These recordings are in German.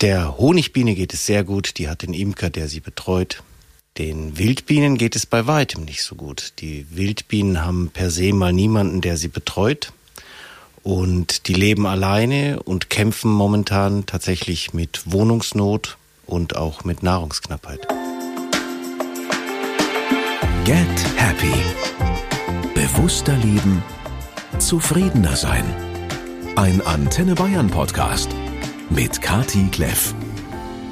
Der Honigbiene geht es sehr gut, die hat den Imker, der sie betreut. Den Wildbienen geht es bei weitem nicht so gut. Die Wildbienen haben per se mal niemanden, der sie betreut. Und die leben alleine und kämpfen momentan tatsächlich mit Wohnungsnot und auch mit Nahrungsknappheit. Get Happy. Bewusster leben, zufriedener sein. Ein Antenne Bayern Podcast mit Kati Kleff.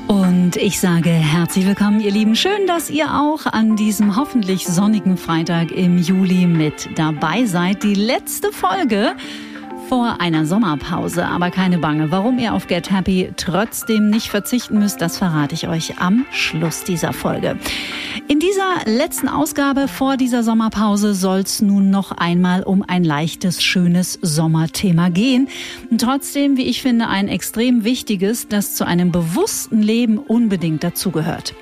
Und ich sage herzlich willkommen, ihr Lieben. Schön, dass ihr auch an diesem hoffentlich sonnigen Freitag im Juli mit dabei seid. Die letzte Folge vor einer Sommerpause. Aber keine Bange, warum ihr auf Get Happy trotzdem nicht verzichten müsst, das verrate ich euch am Schluss dieser Folge. In dieser letzten Ausgabe vor dieser Sommerpause soll es nun noch einmal um ein leichtes, schönes Sommerthema gehen. Und trotzdem, wie ich finde, ein extrem wichtiges, das zu einem bewussten Leben unbedingt dazugehört.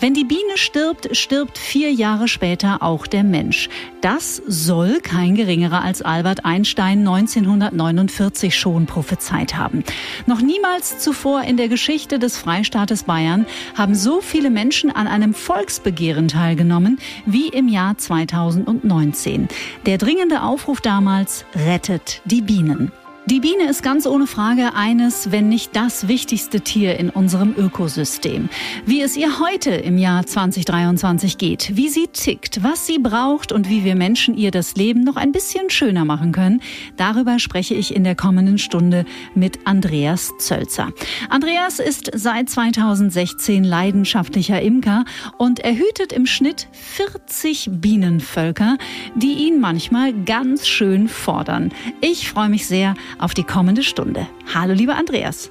Wenn die Biene stirbt, stirbt vier Jahre später auch der Mensch. Das soll kein geringerer als Albert Einstein 1900 1949 schon prophezeit haben. Noch niemals zuvor in der Geschichte des Freistaates Bayern haben so viele Menschen an einem Volksbegehren teilgenommen wie im Jahr 2019. Der dringende Aufruf damals rettet die Bienen. Die Biene ist ganz ohne Frage eines, wenn nicht das wichtigste Tier in unserem Ökosystem. Wie es ihr heute im Jahr 2023 geht, wie sie tickt, was sie braucht und wie wir Menschen ihr das Leben noch ein bisschen schöner machen können, darüber spreche ich in der kommenden Stunde mit Andreas Zölzer. Andreas ist seit 2016 leidenschaftlicher Imker und er hütet im Schnitt 40 Bienenvölker, die ihn manchmal ganz schön fordern. Ich freue mich sehr, auf die kommende Stunde. Hallo, lieber Andreas.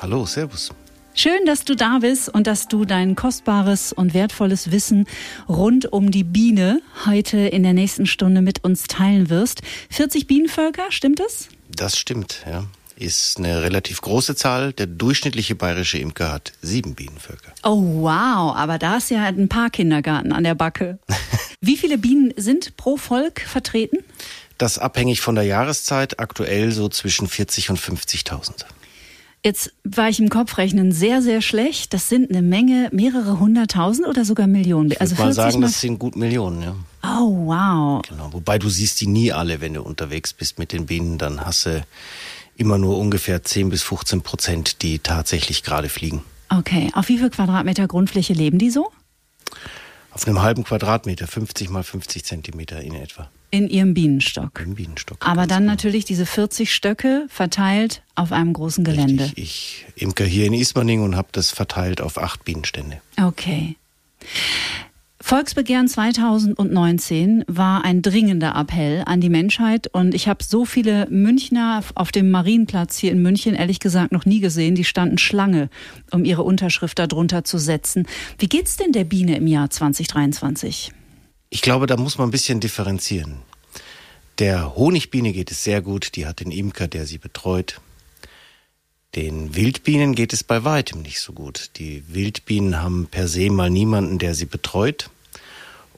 Hallo, Servus. Schön, dass du da bist und dass du dein kostbares und wertvolles Wissen rund um die Biene heute in der nächsten Stunde mit uns teilen wirst. 40 Bienenvölker, stimmt das? Das stimmt, ja. Ist eine relativ große Zahl. Der durchschnittliche bayerische Imker hat sieben Bienenvölker. Oh, wow. Aber da ist ja ein paar Kindergarten an der Backe. Wie viele Bienen sind pro Volk vertreten? Das abhängig von der Jahreszeit, aktuell so zwischen 40 und 50.000. Jetzt war ich im Kopfrechnen sehr, sehr schlecht. Das sind eine Menge, mehrere hunderttausend oder sogar Millionen. Ich also mal sagen, mal das sind gut Millionen, ja. Oh, wow. Genau, wobei du siehst die nie alle, wenn du unterwegs bist mit den Bienen, dann hast du immer nur ungefähr 10 bis 15 Prozent, die tatsächlich gerade fliegen. Okay, auf wie viel Quadratmeter Grundfläche leben die so? Auf einem halben Quadratmeter, 50 mal 50 Zentimeter in etwa. In ihrem Bienenstock. Im Bienenstock. Aber dann genau. natürlich diese 40 Stöcke verteilt auf einem großen Gelände. Richtig. Ich imker hier in Ismaning und habe das verteilt auf acht Bienenstände. Okay. Volksbegehren 2019 war ein dringender Appell an die Menschheit und ich habe so viele Münchner auf dem Marienplatz hier in München ehrlich gesagt noch nie gesehen. Die standen Schlange, um ihre Unterschrift darunter zu setzen. Wie geht's denn der Biene im Jahr 2023? Ich glaube, da muss man ein bisschen differenzieren. Der Honigbiene geht es sehr gut, die hat den Imker, der sie betreut. Den Wildbienen geht es bei weitem nicht so gut. Die Wildbienen haben per se mal niemanden, der sie betreut.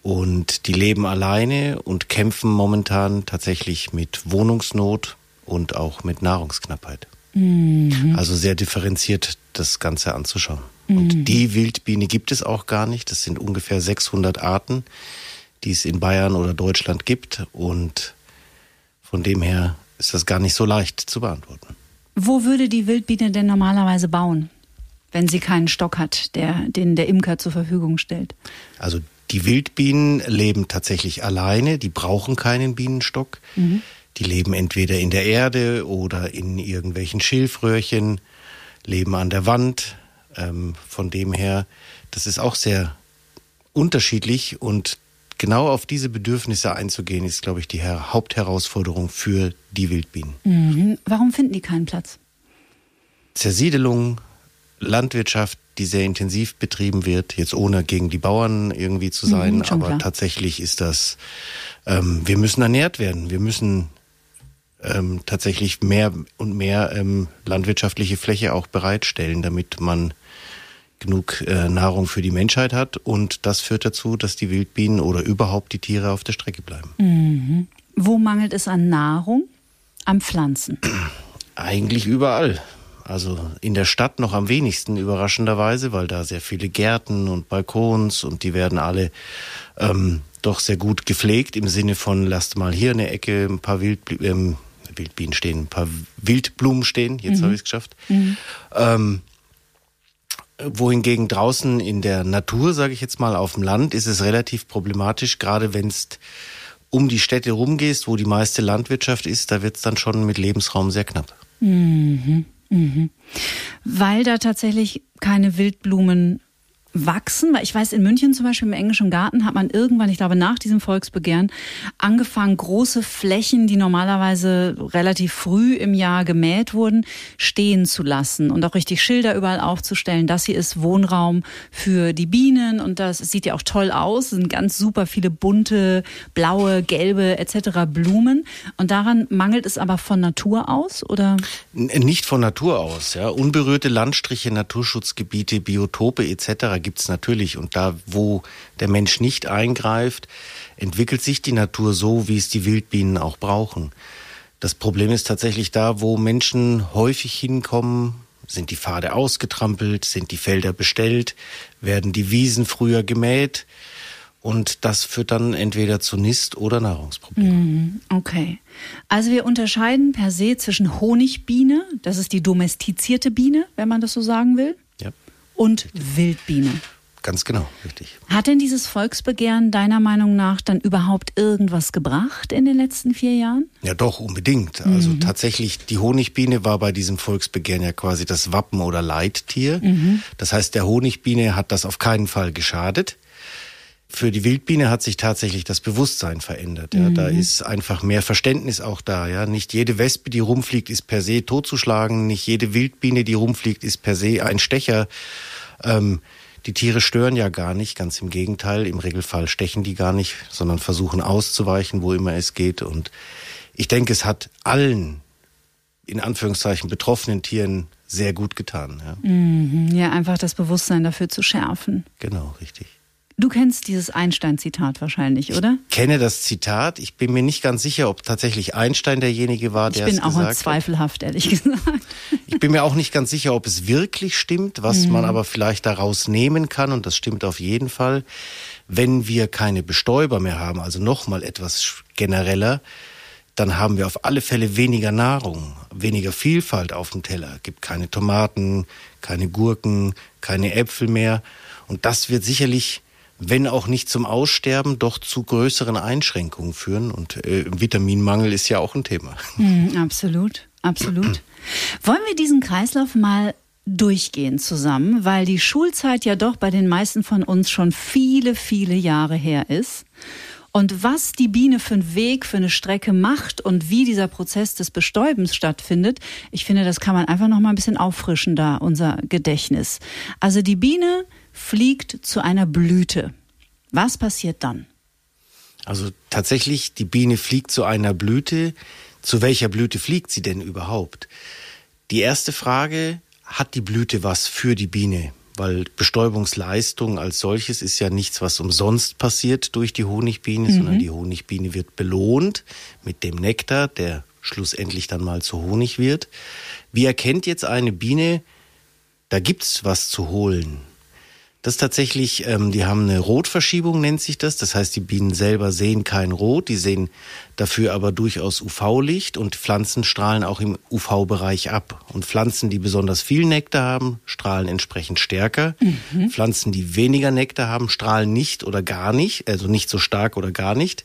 Und die leben alleine und kämpfen momentan tatsächlich mit Wohnungsnot und auch mit Nahrungsknappheit. Mhm. Also sehr differenziert das Ganze anzuschauen. Mhm. Und die Wildbiene gibt es auch gar nicht. Das sind ungefähr 600 Arten, die es in Bayern oder Deutschland gibt. Und von dem her ist das gar nicht so leicht zu beantworten. Wo würde die Wildbiene denn normalerweise bauen, wenn sie keinen Stock hat, der, den der Imker zur Verfügung stellt? Also die Wildbienen leben tatsächlich alleine, die brauchen keinen Bienenstock. Mhm. Die leben entweder in der Erde oder in irgendwelchen Schilfröhrchen, leben an der Wand. Ähm, von dem her, das ist auch sehr unterschiedlich und genau auf diese Bedürfnisse einzugehen, ist, glaube ich, die Hauptherausforderung für die Wildbienen. Mhm. Warum finden die keinen Platz? Zersiedelung, Landwirtschaft, die sehr intensiv betrieben wird, jetzt ohne gegen die Bauern irgendwie zu sein, mhm, aber klar. tatsächlich ist das, ähm, wir müssen ernährt werden, wir müssen ähm, tatsächlich mehr und mehr ähm, landwirtschaftliche Fläche auch bereitstellen, damit man genug äh, Nahrung für die Menschheit hat. Und das führt dazu, dass die Wildbienen oder überhaupt die Tiere auf der Strecke bleiben. Mhm. Wo mangelt es an Nahrung? Am Pflanzen? Eigentlich überall. Also in der Stadt noch am wenigsten überraschenderweise, weil da sehr viele Gärten und Balkons und die werden alle ähm, doch sehr gut gepflegt im Sinne von lasst mal hier eine Ecke ein paar Wild, ähm, Wildbienen stehen, ein paar Wildblumen stehen. Jetzt mhm. habe ich es geschafft. Mhm. Ähm, wohingegen draußen in der Natur, sage ich jetzt mal, auf dem Land, ist es relativ problematisch, gerade wenn es um die Städte rumgehst, wo die meiste Landwirtschaft ist, da wird es dann schon mit Lebensraum sehr knapp. Mhm. Mhm. Weil da tatsächlich keine Wildblumen wachsen, weil ich weiß, in München zum Beispiel im englischen Garten hat man irgendwann, ich glaube nach diesem Volksbegehren, angefangen, große Flächen, die normalerweise relativ früh im Jahr gemäht wurden, stehen zu lassen und auch richtig Schilder überall aufzustellen. Das hier ist Wohnraum für die Bienen und das sieht ja auch toll aus. Es sind ganz super viele bunte, blaue, gelbe etc. Blumen und daran mangelt es aber von Natur aus oder? Nicht von Natur aus, ja. Unberührte Landstriche, Naturschutzgebiete, Biotope etc gibt es natürlich. Und da, wo der Mensch nicht eingreift, entwickelt sich die Natur so, wie es die Wildbienen auch brauchen. Das Problem ist tatsächlich da, wo Menschen häufig hinkommen, sind die Pfade ausgetrampelt, sind die Felder bestellt, werden die Wiesen früher gemäht. Und das führt dann entweder zu Nist- oder Nahrungsproblemen. Mhm, okay. Also wir unterscheiden per se zwischen Honigbiene, das ist die domestizierte Biene, wenn man das so sagen will, und Wildbiene. Ganz genau, richtig. Hat denn dieses Volksbegehren deiner Meinung nach dann überhaupt irgendwas gebracht in den letzten vier Jahren? Ja, doch, unbedingt. Also mhm. tatsächlich, die Honigbiene war bei diesem Volksbegehren ja quasi das Wappen oder Leittier. Mhm. Das heißt, der Honigbiene hat das auf keinen Fall geschadet. Für die Wildbiene hat sich tatsächlich das Bewusstsein verändert. Ja. Mhm. Da ist einfach mehr Verständnis auch da. Ja. Nicht jede Wespe, die rumfliegt, ist per se totzuschlagen. Nicht jede Wildbiene, die rumfliegt, ist per se ein Stecher. Ähm, die Tiere stören ja gar nicht, ganz im Gegenteil. Im Regelfall stechen die gar nicht, sondern versuchen auszuweichen, wo immer es geht. Und ich denke, es hat allen, in Anführungszeichen, betroffenen Tieren sehr gut getan. Ja, mhm, ja einfach das Bewusstsein dafür zu schärfen. Genau, richtig. Du kennst dieses Einstein-Zitat wahrscheinlich, oder? Ich kenne das Zitat. Ich bin mir nicht ganz sicher, ob tatsächlich Einstein derjenige war, der es gesagt hat. Ich bin auch zweifelhaft, ehrlich gesagt. Ich bin mir auch nicht ganz sicher, ob es wirklich stimmt, was mhm. man aber vielleicht daraus nehmen kann, und das stimmt auf jeden Fall. Wenn wir keine Bestäuber mehr haben, also nochmal etwas genereller, dann haben wir auf alle Fälle weniger Nahrung, weniger Vielfalt auf dem Teller. Es gibt keine Tomaten, keine Gurken, keine Äpfel mehr. Und das wird sicherlich wenn auch nicht zum Aussterben, doch zu größeren Einschränkungen führen. Und äh, Vitaminmangel ist ja auch ein Thema. Mm, absolut, absolut. Wollen wir diesen Kreislauf mal durchgehen zusammen, weil die Schulzeit ja doch bei den meisten von uns schon viele, viele Jahre her ist. Und was die Biene für einen Weg, für eine Strecke macht und wie dieser Prozess des Bestäubens stattfindet, ich finde, das kann man einfach noch mal ein bisschen auffrischen da, unser Gedächtnis. Also die Biene fliegt zu einer Blüte. Was passiert dann? Also tatsächlich, die Biene fliegt zu einer Blüte. Zu welcher Blüte fliegt sie denn überhaupt? Die erste Frage, hat die Blüte was für die Biene? Weil Bestäubungsleistung als solches ist ja nichts, was umsonst passiert durch die Honigbiene, mhm. sondern die Honigbiene wird belohnt mit dem Nektar, der schlussendlich dann mal zu Honig wird. Wie erkennt jetzt eine Biene, da gibt's was zu holen? Das ist tatsächlich, ähm, die haben eine Rotverschiebung, nennt sich das. Das heißt, die Bienen selber sehen kein Rot, die sehen dafür aber durchaus UV-Licht und Pflanzen strahlen auch im UV-Bereich ab. Und Pflanzen, die besonders viel Nektar haben, strahlen entsprechend stärker. Mhm. Pflanzen, die weniger Nektar haben, strahlen nicht oder gar nicht, also nicht so stark oder gar nicht.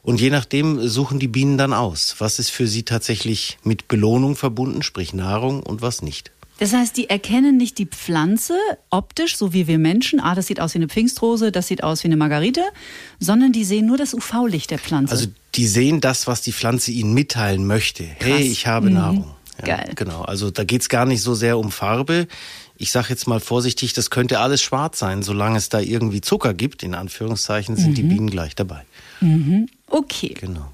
Und je nachdem suchen die Bienen dann aus, was ist für sie tatsächlich mit Belohnung verbunden, sprich Nahrung und was nicht. Das heißt, die erkennen nicht die Pflanze optisch, so wie wir Menschen. Ah, das sieht aus wie eine Pfingstrose, das sieht aus wie eine Margarite, sondern die sehen nur das UV-Licht der Pflanze. Also die sehen das, was die Pflanze ihnen mitteilen möchte. Krass. Hey, ich habe mhm. Nahrung. Ja, Geil. Genau. Also da geht's gar nicht so sehr um Farbe. Ich sage jetzt mal vorsichtig, das könnte alles schwarz sein. Solange es da irgendwie Zucker gibt, in Anführungszeichen, sind mhm. die Bienen gleich dabei. Mhm. Okay. Genau.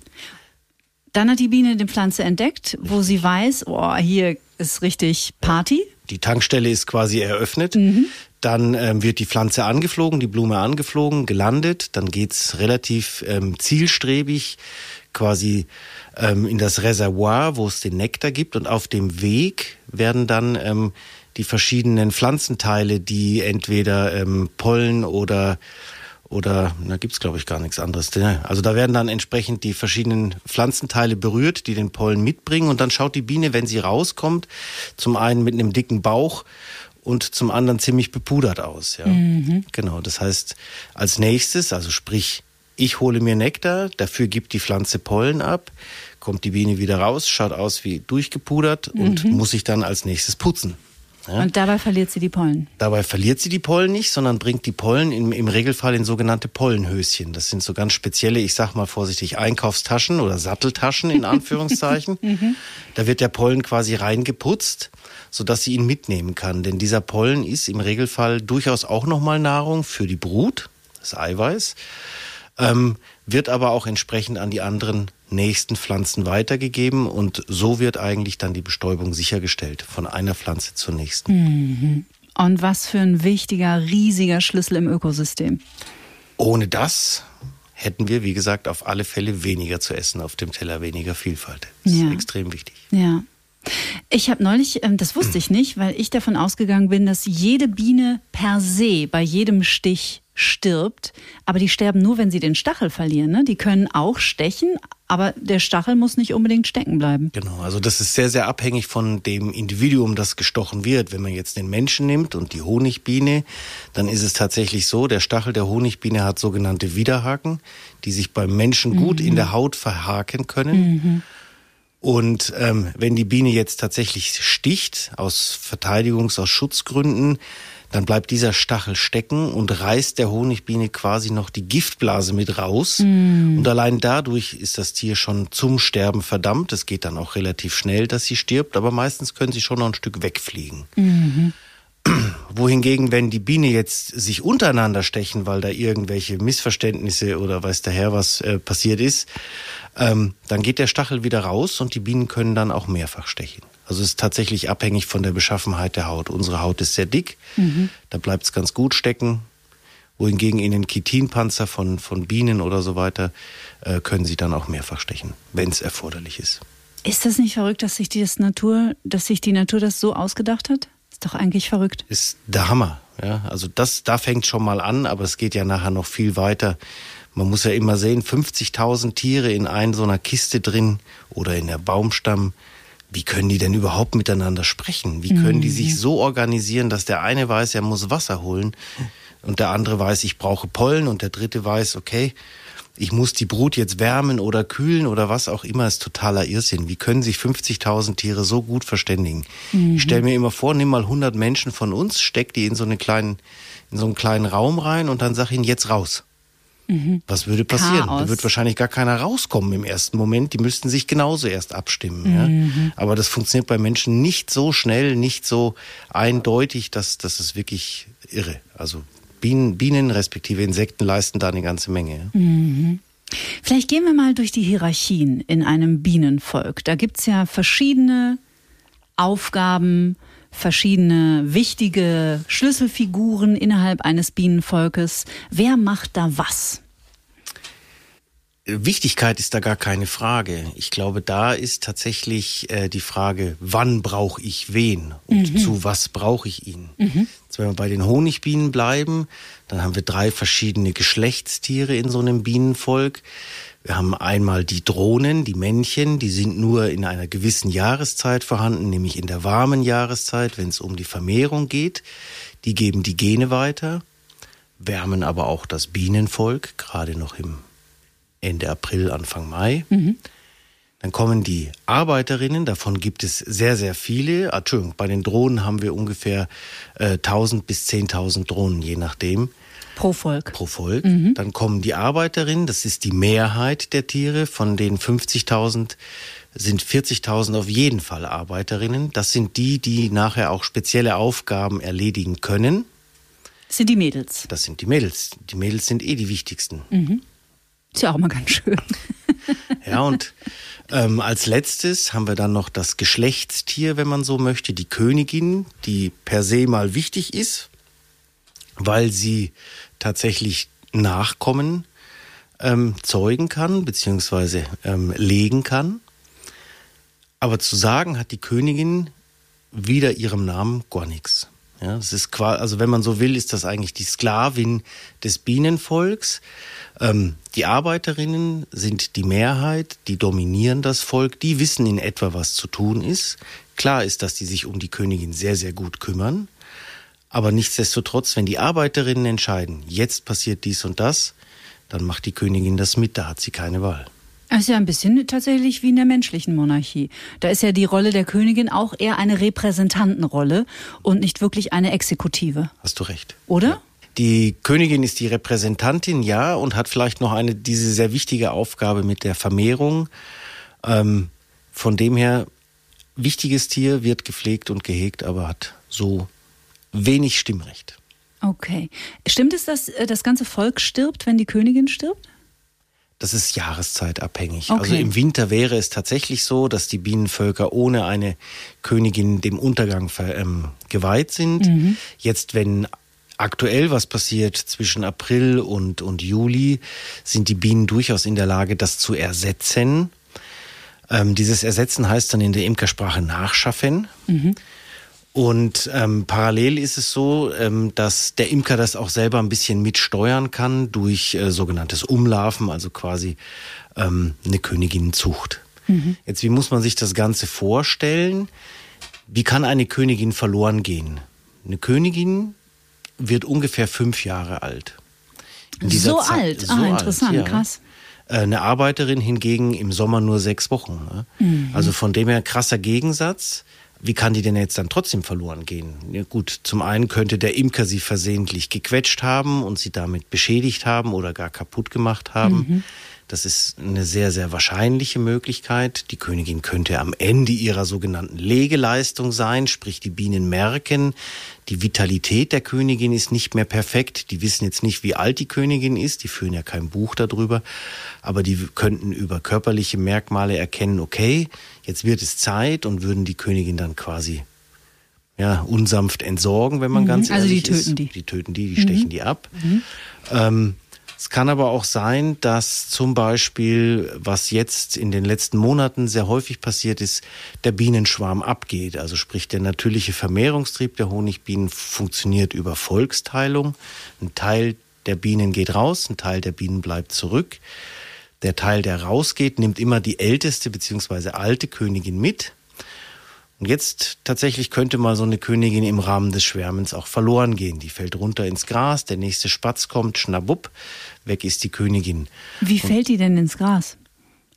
Dann hat die Biene die Pflanze entdeckt, wo sie weiß, oh, hier ist richtig Party. Die Tankstelle ist quasi eröffnet. Mhm. Dann ähm, wird die Pflanze angeflogen, die Blume angeflogen, gelandet. Dann geht's relativ ähm, zielstrebig quasi ähm, in das Reservoir, wo es den Nektar gibt. Und auf dem Weg werden dann ähm, die verschiedenen Pflanzenteile, die entweder ähm, Pollen oder oder da gibt's glaube ich gar nichts anderes. Also da werden dann entsprechend die verschiedenen Pflanzenteile berührt, die den Pollen mitbringen und dann schaut die Biene, wenn sie rauskommt, zum einen mit einem dicken Bauch und zum anderen ziemlich bepudert aus. Ja. Mhm. Genau, das heißt als nächstes, also sprich, ich hole mir Nektar, dafür gibt die Pflanze Pollen ab, kommt die Biene wieder raus, schaut aus wie durchgepudert mhm. und muss sich dann als nächstes putzen. Ja? Und dabei verliert sie die Pollen? Dabei verliert sie die Pollen nicht, sondern bringt die Pollen im, im Regelfall in sogenannte Pollenhöschen. Das sind so ganz spezielle, ich sag mal vorsichtig, Einkaufstaschen oder Satteltaschen in Anführungszeichen. mhm. Da wird der Pollen quasi reingeputzt, sodass sie ihn mitnehmen kann. Denn dieser Pollen ist im Regelfall durchaus auch nochmal Nahrung für die Brut, das Eiweiß, ähm, wird aber auch entsprechend an die anderen nächsten Pflanzen weitergegeben und so wird eigentlich dann die Bestäubung sichergestellt von einer Pflanze zur nächsten. Mhm. Und was für ein wichtiger, riesiger Schlüssel im Ökosystem. Ohne das hätten wir, wie gesagt, auf alle Fälle weniger zu essen auf dem Teller, weniger Vielfalt. Das ja. ist extrem wichtig. Ja. Ich habe neulich, ähm, das wusste ich nicht, weil ich davon ausgegangen bin, dass jede Biene per se bei jedem Stich stirbt, aber die sterben nur, wenn sie den Stachel verlieren. Ne? Die können auch stechen, aber der Stachel muss nicht unbedingt stecken bleiben. Genau, also das ist sehr, sehr abhängig von dem Individuum, das gestochen wird. Wenn man jetzt den Menschen nimmt und die Honigbiene, dann ist es tatsächlich so, der Stachel der Honigbiene hat sogenannte Widerhaken, die sich beim Menschen mhm. gut in der Haut verhaken können. Mhm. Und ähm, wenn die Biene jetzt tatsächlich sticht, aus Verteidigungs-, aus Schutzgründen, dann bleibt dieser Stachel stecken und reißt der Honigbiene quasi noch die Giftblase mit raus. Mm. Und allein dadurch ist das Tier schon zum Sterben verdammt. Es geht dann auch relativ schnell, dass sie stirbt, aber meistens können sie schon noch ein Stück wegfliegen. Mhm. Wohingegen, wenn die Biene jetzt sich untereinander stechen, weil da irgendwelche Missverständnisse oder weiß der Herr was äh, passiert ist, ähm, dann geht der Stachel wieder raus und die Bienen können dann auch mehrfach stechen. Also es ist tatsächlich abhängig von der Beschaffenheit der Haut. Unsere Haut ist sehr dick, mhm. da bleibt es ganz gut stecken. Wohingegen in den Chitinpanzer von, von Bienen oder so weiter äh, können sie dann auch mehrfach stechen, wenn es erforderlich ist. Ist das nicht verrückt, dass sich, die Natur, dass sich die Natur das so ausgedacht hat? Ist doch eigentlich verrückt. Ist der Hammer. Ja, also das, da fängt schon mal an, aber es geht ja nachher noch viel weiter. Man muss ja immer sehen, 50.000 Tiere in einer so einer Kiste drin oder in der Baumstamm wie können die denn überhaupt miteinander sprechen? Wie können die sich mhm. so organisieren, dass der eine weiß, er muss Wasser holen und der andere weiß, ich brauche Pollen und der dritte weiß, okay, ich muss die Brut jetzt wärmen oder kühlen oder was auch immer, ist totaler Irrsinn. Wie können sich 50.000 Tiere so gut verständigen? Mhm. Ich stelle mir immer vor, nimm mal 100 Menschen von uns, steck die in so, eine kleinen, in so einen kleinen Raum rein und dann sag ihnen jetzt raus. Mhm. Was würde passieren? Chaos. Da wird wahrscheinlich gar keiner rauskommen im ersten Moment. Die müssten sich genauso erst abstimmen. Mhm. Ja? Aber das funktioniert bei Menschen nicht so schnell, nicht so eindeutig, dass das ist wirklich irre. Also Bienen, Bienen respektive Insekten leisten da eine ganze Menge. Ja? Mhm. Vielleicht gehen wir mal durch die Hierarchien in einem Bienenvolk. Da gibt's ja verschiedene Aufgaben, verschiedene wichtige Schlüsselfiguren innerhalb eines Bienenvolkes. Wer macht da was? Wichtigkeit ist da gar keine Frage. Ich glaube, da ist tatsächlich äh, die Frage, wann brauche ich wen und mhm. zu was brauche ich ihn. Mhm. Jetzt, wenn wir bei den Honigbienen bleiben, dann haben wir drei verschiedene Geschlechtstiere in so einem Bienenvolk. Wir haben einmal die Drohnen, die Männchen, die sind nur in einer gewissen Jahreszeit vorhanden, nämlich in der warmen Jahreszeit, wenn es um die Vermehrung geht. Die geben die Gene weiter, wärmen aber auch das Bienenvolk, gerade noch im Ende April, Anfang Mai. Mhm. Dann kommen die Arbeiterinnen, davon gibt es sehr, sehr viele. Ah, Entschuldigung, bei den Drohnen haben wir ungefähr äh, 1000 bis 10.000 Drohnen, je nachdem. Pro Volk. Pro Volk. Mhm. Dann kommen die Arbeiterinnen, das ist die Mehrheit der Tiere. Von den 50.000 sind 40.000 auf jeden Fall Arbeiterinnen. Das sind die, die nachher auch spezielle Aufgaben erledigen können. Das sind die Mädels. Das sind die Mädels. Die Mädels sind eh die wichtigsten. Mhm. Ist ja auch mal ganz schön. ja, und ähm, als letztes haben wir dann noch das Geschlechtstier, wenn man so möchte, die Königin, die per se mal wichtig ist, weil sie tatsächlich Nachkommen ähm, zeugen kann, beziehungsweise ähm, legen kann. Aber zu sagen hat die Königin wieder ihrem Namen gar nichts. Ja, es ist quasi, also wenn man so will, ist das eigentlich die Sklavin des Bienenvolks. Ähm, die Arbeiterinnen sind die Mehrheit, die dominieren das Volk, die wissen in etwa, was zu tun ist. Klar ist, dass die sich um die Königin sehr, sehr gut kümmern. Aber nichtsdestotrotz, wenn die Arbeiterinnen entscheiden, jetzt passiert dies und das, dann macht die Königin das mit, da hat sie keine Wahl. Das ist ja ein bisschen tatsächlich wie in der menschlichen Monarchie. Da ist ja die Rolle der Königin auch eher eine Repräsentantenrolle und nicht wirklich eine Exekutive. Hast du recht. Oder? Ja. Die Königin ist die Repräsentantin, ja, und hat vielleicht noch eine diese sehr wichtige Aufgabe mit der Vermehrung. Ähm, von dem her, wichtiges Tier wird gepflegt und gehegt, aber hat so wenig Stimmrecht. Okay. Stimmt es, dass äh, das ganze Volk stirbt, wenn die Königin stirbt? Das ist jahreszeitabhängig. Okay. Also im Winter wäre es tatsächlich so, dass die Bienenvölker ohne eine Königin dem Untergang ähm, geweiht sind. Mhm. Jetzt, wenn aktuell was passiert zwischen April und, und Juli, sind die Bienen durchaus in der Lage, das zu ersetzen. Ähm, dieses Ersetzen heißt dann in der Imkersprache nachschaffen. Mhm. Und ähm, parallel ist es so, ähm, dass der Imker das auch selber ein bisschen mitsteuern kann durch äh, sogenanntes Umlarven, also quasi ähm, eine Königinzucht. Mhm. Jetzt, wie muss man sich das Ganze vorstellen? Wie kann eine Königin verloren gehen? Eine Königin wird ungefähr fünf Jahre alt. so Zeit, alt, so ah, interessant, alt, ja. krass. Äh, eine Arbeiterin hingegen im Sommer nur sechs Wochen. Ne? Mhm. Also von dem her krasser Gegensatz. Wie kann die denn jetzt dann trotzdem verloren gehen? Ja, gut, zum einen könnte der Imker sie versehentlich gequetscht haben und sie damit beschädigt haben oder gar kaputt gemacht haben. Mhm. Das ist eine sehr, sehr wahrscheinliche Möglichkeit. Die Königin könnte am Ende ihrer sogenannten Legeleistung sein, sprich die Bienen merken, die Vitalität der Königin ist nicht mehr perfekt. Die wissen jetzt nicht, wie alt die Königin ist, die führen ja kein Buch darüber, aber die könnten über körperliche Merkmale erkennen, okay, jetzt wird es Zeit und würden die Königin dann quasi ja, unsanft entsorgen, wenn man mhm. ganz ehrlich ist. Also die töten ist. die. Die töten die, die mhm. stechen die ab. Mhm. Ähm, es kann aber auch sein, dass zum Beispiel, was jetzt in den letzten Monaten sehr häufig passiert ist, der Bienenschwarm abgeht. Also sprich, der natürliche Vermehrungstrieb der Honigbienen funktioniert über Volksteilung. Ein Teil der Bienen geht raus, ein Teil der Bienen bleibt zurück. Der Teil, der rausgeht, nimmt immer die älteste bzw. alte Königin mit. Und jetzt tatsächlich könnte mal so eine Königin im Rahmen des Schwärmens auch verloren gehen. Die fällt runter ins Gras, der nächste Spatz kommt, schnabupp, weg ist die Königin. Wie fällt die denn ins Gras?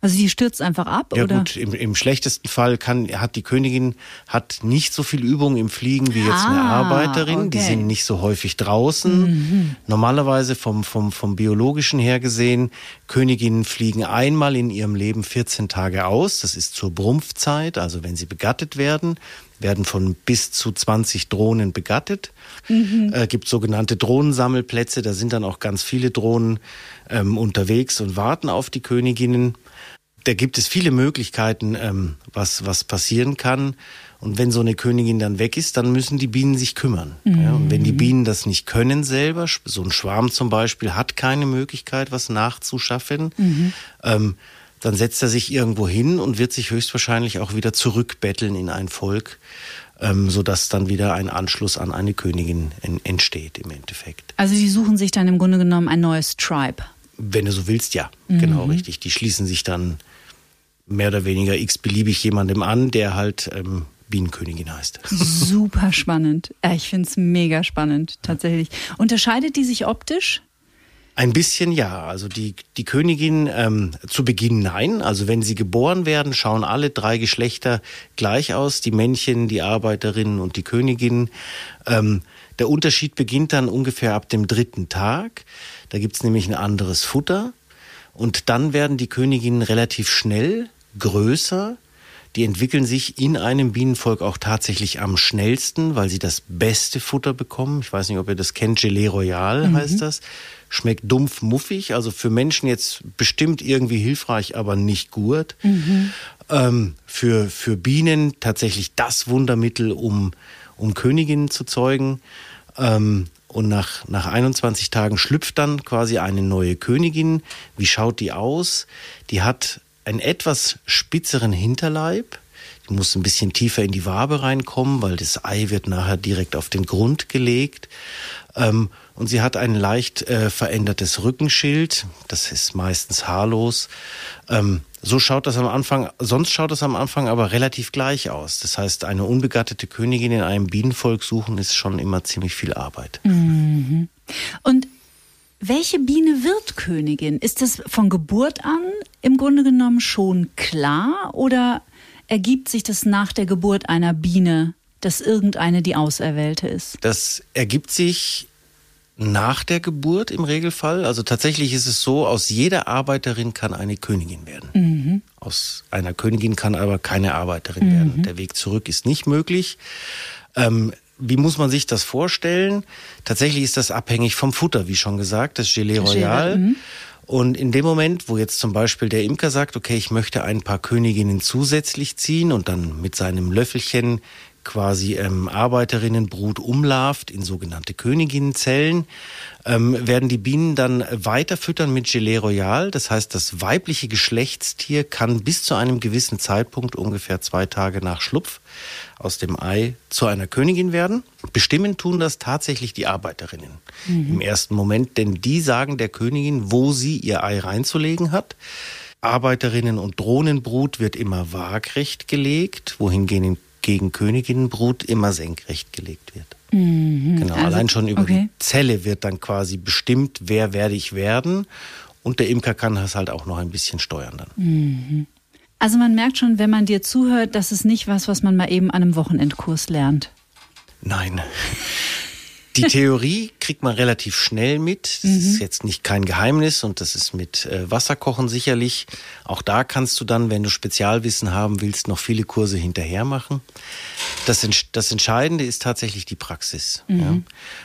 Also die stürzt einfach ab, ja, oder? gut, im, im schlechtesten Fall kann, hat die Königin hat nicht so viel Übung im Fliegen wie jetzt ah, eine Arbeiterin. Okay. Die sind nicht so häufig draußen. Mhm. Normalerweise vom, vom, vom biologischen her gesehen, Königinnen fliegen einmal in ihrem Leben 14 Tage aus. Das ist zur Brumpfzeit, also wenn sie begattet werden werden von bis zu 20 Drohnen begattet. Mhm. Äh, gibt sogenannte Drohnensammelplätze, da sind dann auch ganz viele Drohnen ähm, unterwegs und warten auf die Königinnen da gibt es viele Möglichkeiten, ähm, was, was passieren kann. Und wenn so eine Königin dann weg ist, dann müssen die Bienen sich kümmern. Mhm. Ja, und wenn die Bienen das nicht können selber, so ein Schwarm zum Beispiel hat keine Möglichkeit, was nachzuschaffen, mhm. ähm, dann setzt er sich irgendwo hin und wird sich höchstwahrscheinlich auch wieder zurückbetteln in ein Volk, ähm, sodass dann wieder ein Anschluss an eine Königin entsteht im Endeffekt. Also sie suchen sich dann im Grunde genommen ein neues Tribe. Wenn du so willst, ja, genau mhm. genau richtig. Die schließen sich dann mehr oder weniger x-beliebig jemandem an, der halt ähm, Bienenkönigin heißt. Super spannend. Ich finde es mega spannend, tatsächlich. Unterscheidet die sich optisch? Ein bisschen ja. Also die, die Königin ähm, zu Beginn nein. Also wenn sie geboren werden, schauen alle drei Geschlechter gleich aus. Die Männchen, die Arbeiterinnen und die Königin. Ähm, der Unterschied beginnt dann ungefähr ab dem dritten Tag. Da gibt's nämlich ein anderes Futter. Und dann werden die Königinnen relativ schnell größer. Die entwickeln sich in einem Bienenvolk auch tatsächlich am schnellsten, weil sie das beste Futter bekommen. Ich weiß nicht, ob ihr das kennt. Gelee Royal mhm. heißt das. Schmeckt dumpf muffig. Also für Menschen jetzt bestimmt irgendwie hilfreich, aber nicht gut. Mhm. Ähm, für, für Bienen tatsächlich das Wundermittel, um, um Königinnen zu zeugen. Ähm, und nach, nach 21 Tagen schlüpft dann quasi eine neue Königin. Wie schaut die aus? Die hat einen etwas spitzeren Hinterleib. Die Du musst ein bisschen tiefer in die Wabe reinkommen, weil das Ei wird nachher direkt auf den Grund gelegt. Ähm, und sie hat ein leicht äh, verändertes Rückenschild. Das ist meistens haarlos. Ähm, so schaut das am Anfang, sonst schaut das am Anfang aber relativ gleich aus. Das heißt, eine unbegattete Königin in einem Bienenvolk suchen ist schon immer ziemlich viel Arbeit. Mhm. Und welche Biene wird Königin? Ist das von Geburt an im Grunde genommen schon klar oder ergibt sich das nach der Geburt einer Biene, dass irgendeine die Auserwählte ist? Das ergibt sich nach der Geburt im Regelfall. Also tatsächlich ist es so, aus jeder Arbeiterin kann eine Königin werden. Mhm. Aus einer Königin kann aber keine Arbeiterin mhm. werden. Der Weg zurück ist nicht möglich. Ähm, wie muss man sich das vorstellen? Tatsächlich ist das abhängig vom Futter, wie schon gesagt, das Gelee Royal. Mhm. Und in dem Moment, wo jetzt zum Beispiel der Imker sagt, okay, ich möchte ein paar Königinnen zusätzlich ziehen und dann mit seinem Löffelchen quasi ähm, Arbeiterinnenbrut umlarvt in sogenannte Königinnenzellen, ähm, werden die Bienen dann weiter füttern mit Gelee Royal. Das heißt, das weibliche Geschlechtstier kann bis zu einem gewissen Zeitpunkt, ungefähr zwei Tage nach Schlupf, aus dem Ei zu einer Königin werden. Bestimmen tun das tatsächlich die Arbeiterinnen mhm. im ersten Moment, denn die sagen der Königin, wo sie ihr Ei reinzulegen hat. Arbeiterinnen und Drohnenbrut wird immer waagrecht gelegt, wohingegen gegen Königinnenbrut immer senkrecht gelegt wird. Mhm. Genau, also, allein schon über okay. die Zelle wird dann quasi bestimmt, wer werde ich werden. Und der Imker kann das halt auch noch ein bisschen steuern dann. Mhm. Also man merkt schon, wenn man dir zuhört, das ist nicht was, was man mal eben an einem Wochenendkurs lernt. Nein. Die Theorie kriegt man relativ schnell mit. Das mhm. ist jetzt nicht kein Geheimnis und das ist mit äh, Wasserkochen sicherlich. Auch da kannst du dann, wenn du Spezialwissen haben willst, noch viele Kurse hinterher machen. Das, das Entscheidende ist tatsächlich die Praxis. Mhm. Ja?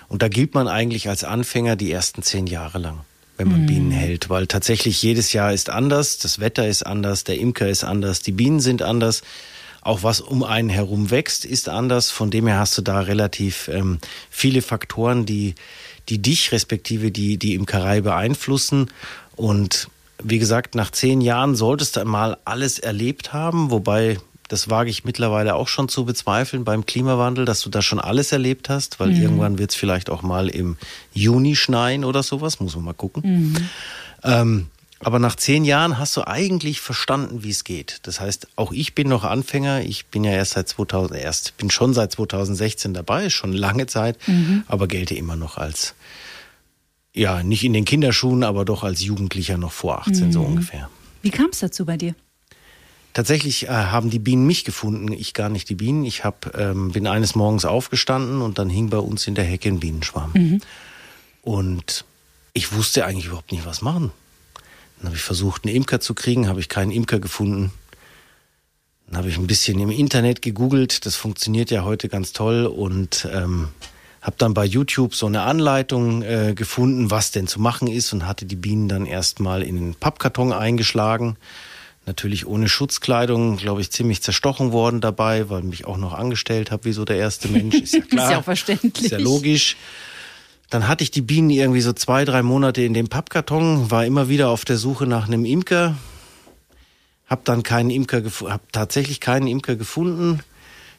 Und da gilt man eigentlich als Anfänger die ersten zehn Jahre lang wenn man mhm. Bienen hält, weil tatsächlich jedes Jahr ist anders, das Wetter ist anders, der Imker ist anders, die Bienen sind anders auch was um einen herum wächst, ist anders. Von dem her hast du da relativ ähm, viele Faktoren, die, die dich respektive die, die Imkerei beeinflussen. Und wie gesagt, nach zehn Jahren solltest du einmal alles erlebt haben, wobei das wage ich mittlerweile auch schon zu bezweifeln beim Klimawandel, dass du da schon alles erlebt hast, weil mhm. irgendwann wird es vielleicht auch mal im Juni schneien oder sowas, muss man mal gucken. Mhm. Ähm, aber nach zehn Jahren hast du eigentlich verstanden, wie es geht. Das heißt, auch ich bin noch Anfänger. Ich bin ja erst seit 2000, erst bin schon seit 2016 dabei, schon lange Zeit, mhm. aber gelte immer noch als, ja, nicht in den Kinderschuhen, aber doch als Jugendlicher noch vor 18 mhm. so ungefähr. Wie kam es dazu bei dir? Tatsächlich äh, haben die Bienen mich gefunden, ich gar nicht die Bienen. Ich hab, ähm, bin eines Morgens aufgestanden und dann hing bei uns in der Hecke ein Bienenschwarm. Mhm. Und ich wusste eigentlich überhaupt nicht, was machen. Dann habe ich versucht, einen Imker zu kriegen, habe ich keinen Imker gefunden. Dann habe ich ein bisschen im Internet gegoogelt, das funktioniert ja heute ganz toll und ähm, habe dann bei YouTube so eine Anleitung äh, gefunden, was denn zu machen ist und hatte die Bienen dann erstmal in den Pappkarton eingeschlagen. Natürlich ohne Schutzkleidung, glaube ich, ziemlich zerstochen worden dabei, weil mich auch noch angestellt habe, wie so der erste Mensch. Ist ja klar. ist ja auch verständlich. Ist ja logisch. Dann hatte ich die Bienen irgendwie so zwei, drei Monate in dem Pappkarton, war immer wieder auf der Suche nach einem Imker, hab dann keinen Imker, hab tatsächlich keinen Imker gefunden.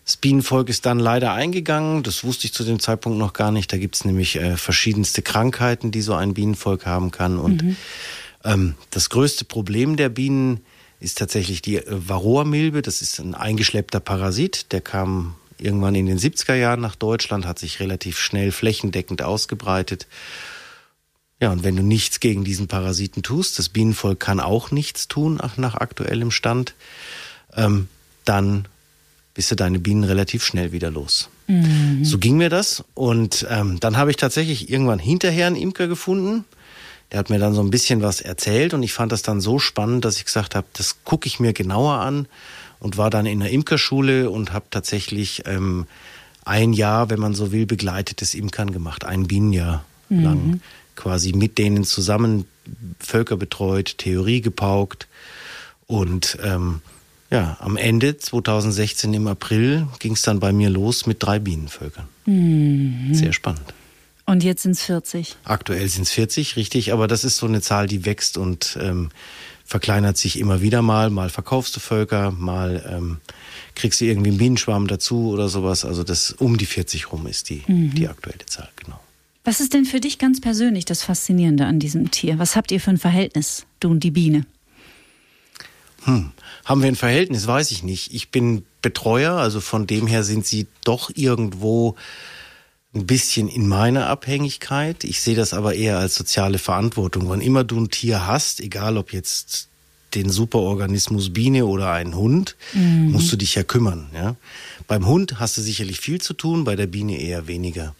Das Bienenvolk ist dann leider eingegangen. Das wusste ich zu dem Zeitpunkt noch gar nicht. Da gibt's nämlich äh, verschiedenste Krankheiten, die so ein Bienenvolk haben kann. Und mhm. ähm, das größte Problem der Bienen ist tatsächlich die äh, Varroa-Milbe. Das ist ein eingeschleppter Parasit. Der kam irgendwann in den 70er Jahren nach Deutschland, hat sich relativ schnell flächendeckend ausgebreitet. Ja, und wenn du nichts gegen diesen Parasiten tust, das Bienenvolk kann auch nichts tun nach aktuellem Stand, ähm, dann bist du deine Bienen relativ schnell wieder los. Mhm. So ging mir das. Und ähm, dann habe ich tatsächlich irgendwann hinterher einen Imker gefunden. Der hat mir dann so ein bisschen was erzählt und ich fand das dann so spannend, dass ich gesagt habe, das gucke ich mir genauer an und war dann in der Imkerschule und habe tatsächlich ähm, ein Jahr, wenn man so will, begleitetes Imkern gemacht, ein Bienenjahr mhm. lang, quasi mit denen zusammen Völker betreut, Theorie gepaukt und ähm, ja, am Ende 2016 im April ging es dann bei mir los mit drei Bienenvölkern. Mhm. Sehr spannend. Und jetzt sind es 40. Aktuell sind es 40, richtig, aber das ist so eine Zahl, die wächst und ähm, verkleinert sich immer wieder mal, mal verkaufst du Völker, mal ähm, kriegst du irgendwie einen Bienenschwarm dazu oder sowas. Also das um die 40 rum ist die, mhm. die aktuelle Zahl, genau. Was ist denn für dich ganz persönlich das Faszinierende an diesem Tier? Was habt ihr für ein Verhältnis, du und die Biene? Hm. Haben wir ein Verhältnis? Weiß ich nicht. Ich bin Betreuer, also von dem her sind sie doch irgendwo ein bisschen in meiner Abhängigkeit. Ich sehe das aber eher als soziale Verantwortung. Wann immer du ein Tier hast, egal ob jetzt den Superorganismus Biene oder einen Hund, mhm. musst du dich ja kümmern. Ja? Beim Hund hast du sicherlich viel zu tun, bei der Biene eher weniger.